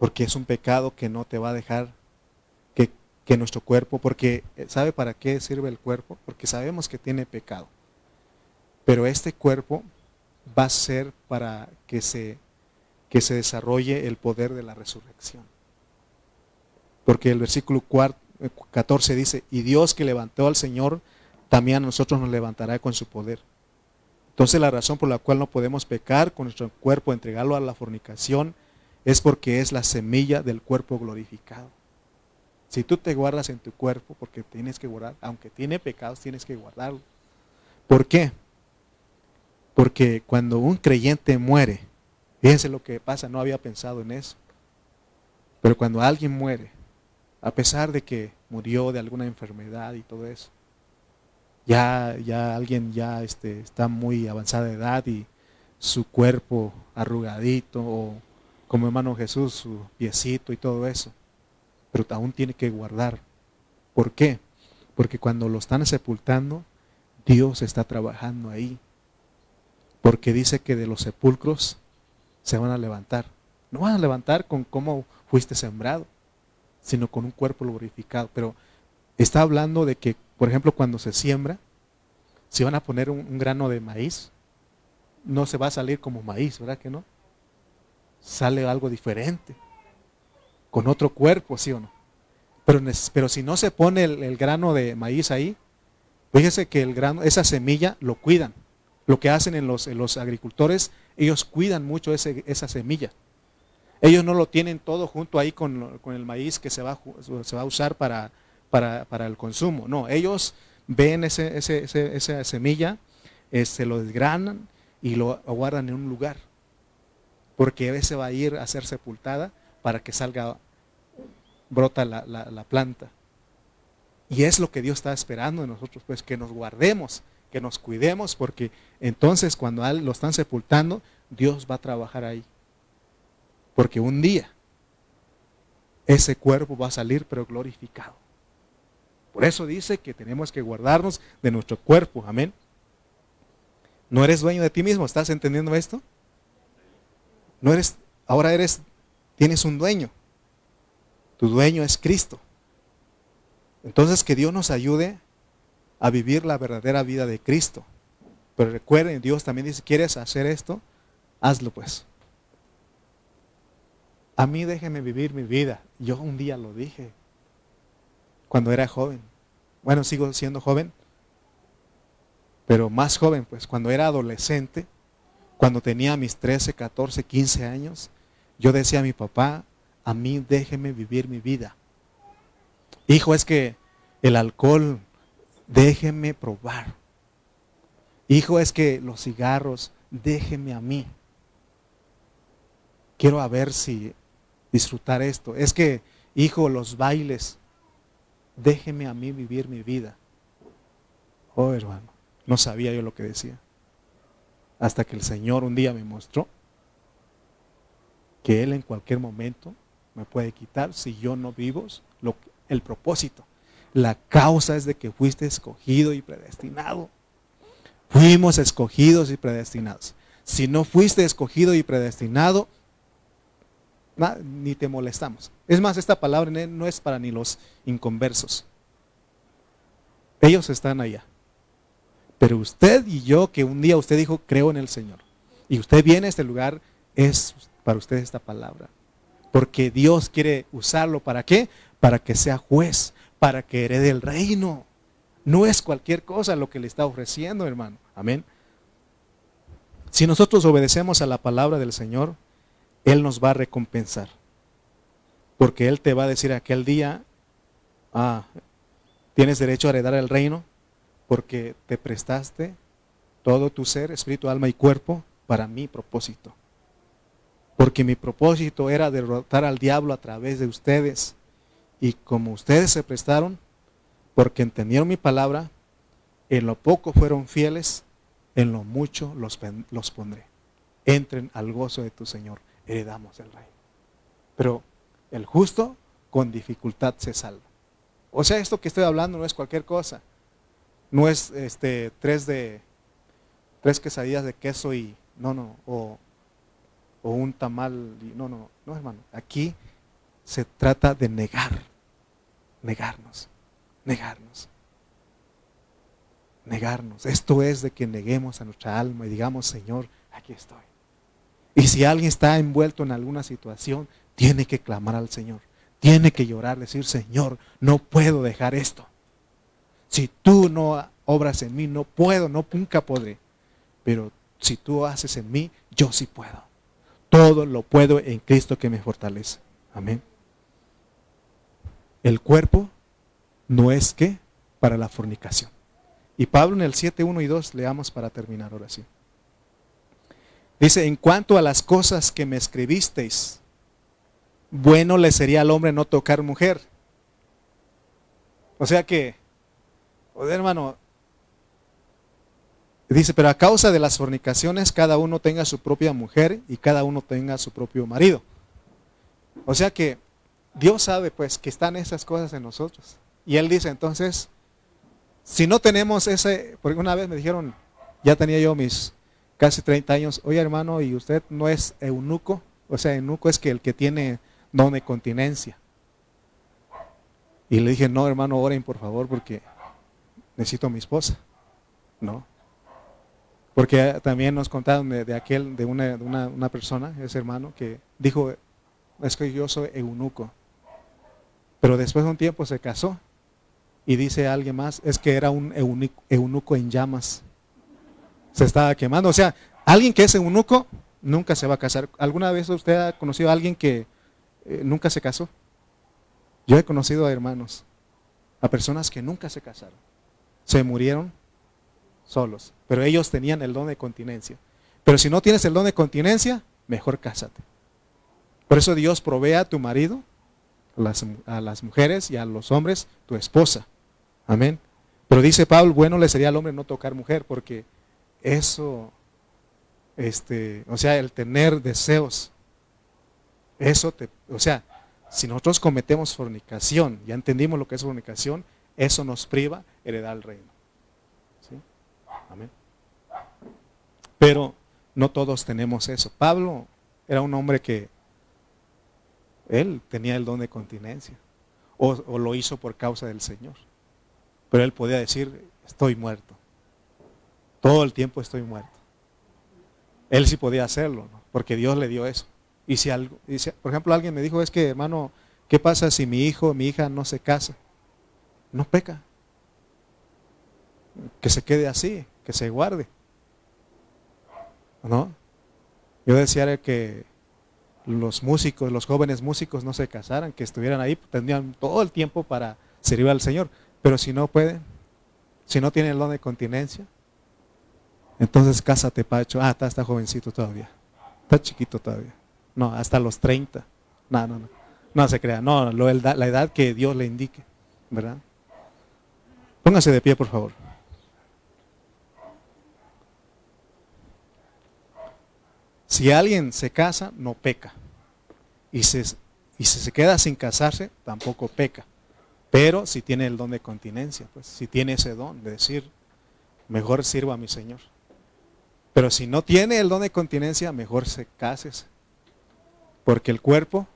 porque es un pecado que no te va a dejar que, que nuestro cuerpo, porque eh, ¿sabe para qué sirve el cuerpo? Porque sabemos que tiene pecado, pero este cuerpo va a ser para que se que se desarrolle el poder de la resurrección. Porque el versículo 14 dice, y Dios que levantó al Señor, también a nosotros nos levantará con su poder. Entonces la razón por la cual no podemos pecar con nuestro cuerpo, entregarlo a la fornicación, es porque es la semilla del cuerpo glorificado. Si tú te guardas en tu cuerpo, porque tienes que guardar, aunque tiene pecados, tienes que guardarlo. ¿Por qué? Porque cuando un creyente muere, fíjense lo que pasa, no había pensado en eso. Pero cuando alguien muere, a pesar de que murió de alguna enfermedad y todo eso, ya, ya alguien ya este, está muy avanzada de edad y su cuerpo arrugadito o como hermano Jesús, su piecito y todo eso. Pero aún tiene que guardar. ¿Por qué? Porque cuando lo están sepultando, Dios está trabajando ahí. Porque dice que de los sepulcros se van a levantar. No van a levantar con cómo fuiste sembrado, sino con un cuerpo glorificado. Pero está hablando de que por ejemplo, cuando se siembra, si van a poner un, grano de maíz, no se va a salir como maíz, ¿verdad que no? Sale algo diferente, con otro cuerpo, ¿sí o no? Pero, pero si no se pone el, grano de maíz ahí, fíjese que el grano, esa semilla lo cuidan. Lo que hacen en los, los agricultores, ellos cuidan mucho esa semilla. Ellos no lo tienen todo junto ahí con, el maíz que se va, se a usar para, el consumo. No, ellos ven ese, esa semilla, se este, lo desgranan y lo guardan en un lugar. Porque veces va a ir a ser sepultada para que salga, brota la, planta. Y es lo que Dios está esperando de nosotros, pues que nos guardemos, que nos cuidemos, porque entonces cuando lo están sepultando, Dios va a trabajar ahí. Porque un día ese cuerpo va a salir, pero glorificado. Por eso dice que tenemos que guardarnos de nuestro cuerpo. Amén. No eres dueño de ti mismo. ¿Estás entendiendo esto? No eres, ahora eres, tienes un dueño. Tu dueño es Cristo. Entonces que Dios nos ayude a vivir la verdadera vida de Cristo. Pero recuerden, Dios también dice, ¿quieres hacer esto? Hazlo pues. A mí déjeme vivir mi vida. Yo un día lo dije cuando era joven. Bueno, sigo siendo joven, pero más joven, pues cuando era adolescente, cuando tenía mis 13, 14, 15 años, yo decía a mi papá, a mí déjeme vivir mi vida. Hijo, es que el alcohol, déjeme probar. Hijo, es que los cigarros, déjeme a mí. Quiero a ver si disfrutar esto. Es que, hijo, los bailes, déjeme a mí vivir mi vida. Oh, hermano, no sabía yo lo que decía. Hasta que el Señor un día me mostró que Él en cualquier momento me puede quitar si yo no vivo lo, el propósito. La causa es de que fuiste escogido y predestinado. Fuimos escogidos y predestinados. Si no fuiste escogido y predestinado, ni te molestamos. Es más, esta palabra no es para ni los inconversos. Ellos están allá. Pero usted y yo, que un día usted dijo, creo en el Señor. Y usted viene a este lugar, es para usted esta palabra. Porque Dios quiere usarlo para qué? Para que sea juez, para que herede el reino. No es cualquier cosa lo que le está ofreciendo, hermano. Amén. Si nosotros obedecemos a la palabra del Señor, él nos va a recompensar. Porque Él te va a decir aquel día, ah, tienes derecho a heredar el reino porque te prestaste todo tu ser, espíritu, alma y cuerpo para mi propósito. Porque mi propósito era derrotar al diablo a través de ustedes. Y como ustedes se prestaron, porque entendieron mi palabra, en lo poco fueron fieles, en lo mucho los, los pondré. Entren al gozo de tu Señor heredamos el reino. Pero el justo con dificultad se salva. O sea, esto que estoy hablando no es cualquier cosa. No es este 3 de tres quesadillas de queso y, no, no, o, o un tamal, y, no, no, no, hermano. Aquí se trata de negar, negarnos, negarnos, negarnos. Esto es de que neguemos a nuestra alma y digamos, Señor, aquí estoy. Y si alguien está envuelto en alguna situación, tiene que clamar al Señor. Tiene que llorar, decir, Señor, no puedo dejar esto. Si tú no obras en mí, no puedo, no nunca podré. Pero si tú haces en mí, yo sí puedo. Todo lo puedo en Cristo que me fortalece. Amén. El cuerpo no es que para la fornicación. Y Pablo en el 7, 1 y 2 leamos para terminar ahora sí. Dice, en cuanto a las cosas que me escribisteis, bueno le sería al hombre no tocar mujer. O sea que, hermano, dice, pero a causa de las fornicaciones, cada uno tenga su propia mujer y cada uno tenga su propio marido. O sea que Dios sabe pues que están esas cosas en nosotros. Y Él dice, entonces, si no tenemos ese, porque una vez me dijeron, ya tenía yo mis casi 30 años, oye hermano, ¿y usted no es eunuco? O sea, eunuco es que el que tiene don de continencia. Y le dije, no hermano, oren por favor porque necesito a mi esposa. No. Porque también nos contaron de, aquel, de, una, una, persona, ese hermano, que dijo, es que yo soy eunuco. Pero después de un tiempo se casó y dice alguien más, es que era un eunuco en llamas se estaba quemando. O sea, alguien que es eunuco nunca se va a casar. ¿Alguna vez usted ha conocido a alguien que eh, nunca se casó? Yo he conocido a hermanos, a personas que nunca se casaron. Se murieron solos, pero ellos tenían el don de continencia. Pero si no tienes el don de continencia, mejor cásate. Por eso Dios provee a tu marido, a las mujeres y a los hombres, tu esposa. Amén. Pero dice Pablo, bueno le sería al hombre no tocar mujer, porque eso, este, o sea, el tener deseos, eso te, o sea, si nosotros cometemos fornicación, ya entendimos lo que es fornicación, eso nos priva heredar el reino. ¿Sí? Amén. Pero no todos tenemos eso. Pablo era un hombre que él tenía el don de continencia, o, lo hizo por causa del Señor. Pero él podía decir, estoy muerto. Todo el tiempo estoy muerto. Él sí podía hacerlo, porque Dios le dio eso. Y si, algo, por ejemplo, alguien me dijo, es que hermano, ¿qué pasa si mi hijo o mi hija no se casa? No peca. Que se quede así, que se guarde. ¿No? Yo decía que los músicos, los jóvenes músicos no se casaran, que estuvieran ahí, tendrían todo el tiempo para servir al Señor. Pero si no pueden, si no tienen el don de continencia, entonces cásate, Pacho. Ah, está, está jovencito todavía. Está chiquito todavía. No, hasta los 30. No, no, no. No se crea. No, la edad que Dios le indique. ¿Verdad? Póngase de pie, por favor. Si alguien se casa, no peca. Y, se, y si se queda sin casarse, tampoco peca. Pero si tiene el don de continencia, pues si tiene ese don de decir, mejor sirva a mi Señor. Pero si no tiene el don de continencia, mejor se cases. Porque el cuerpo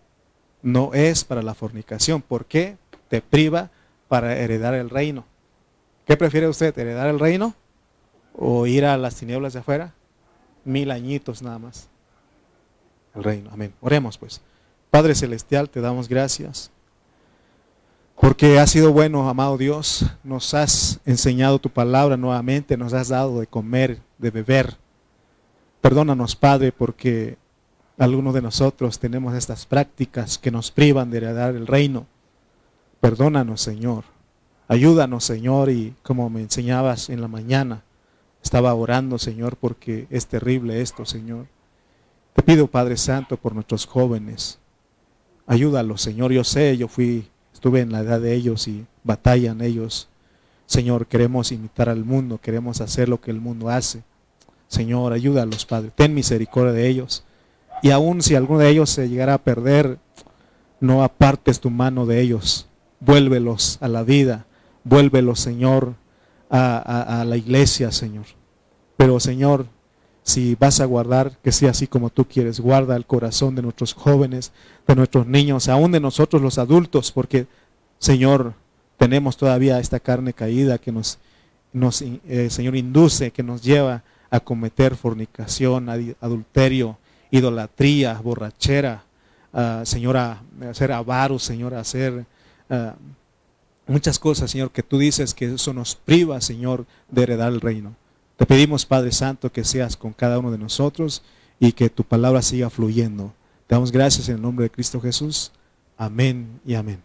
no es para la fornicación. ¿Por qué? Te priva para heredar el reino. ¿Qué prefiere usted? ¿Heredar el reino? ¿O ir a las tinieblas de afuera? Mil añitos nada más. El reino. Amén. Oremos pues. Padre Celestial, te damos gracias. Porque has sido bueno, amado Dios. Nos has enseñado tu palabra nuevamente. Nos has dado de comer, de beber. Perdónanos, Padre, porque algunos de nosotros tenemos estas prácticas que nos privan de heredar el reino. Perdónanos, Señor. Ayúdanos, Señor, y como me enseñabas en la mañana, estaba orando, Señor, porque es terrible esto, Señor. Te pido, Padre Santo, por nuestros jóvenes. Ayúdalos, Señor. Yo sé, yo fui, estuve en la edad de ellos y batallan ellos. Señor, queremos imitar al mundo, queremos hacer lo que el mundo hace. Señor, ayúdalos, Padre. Ten misericordia de ellos. Y aun si alguno de ellos se llegara a perder, no apartes tu mano de ellos. Vuélvelos a la vida. Vuélvelos, Señor, a, a la iglesia, Señor. Pero Señor, si vas a guardar, que sea así como tú quieres. Guarda el corazón de nuestros jóvenes, de nuestros niños, aún de nosotros los adultos, porque, Señor, tenemos todavía esta carne caída que nos, nos eh, Señor, induce, que nos lleva a cometer fornicación, adulterio, idolatría, borrachera, Señor, a, hacer avaros, Señor, a hacer uh, muchas cosas, Señor, que tú dices que eso nos priva, Señor, de heredar el reino. Te pedimos, Padre Santo, que seas con cada uno de nosotros y que tu palabra siga fluyendo. Te damos gracias en el nombre de Cristo Jesús. Amén y amén.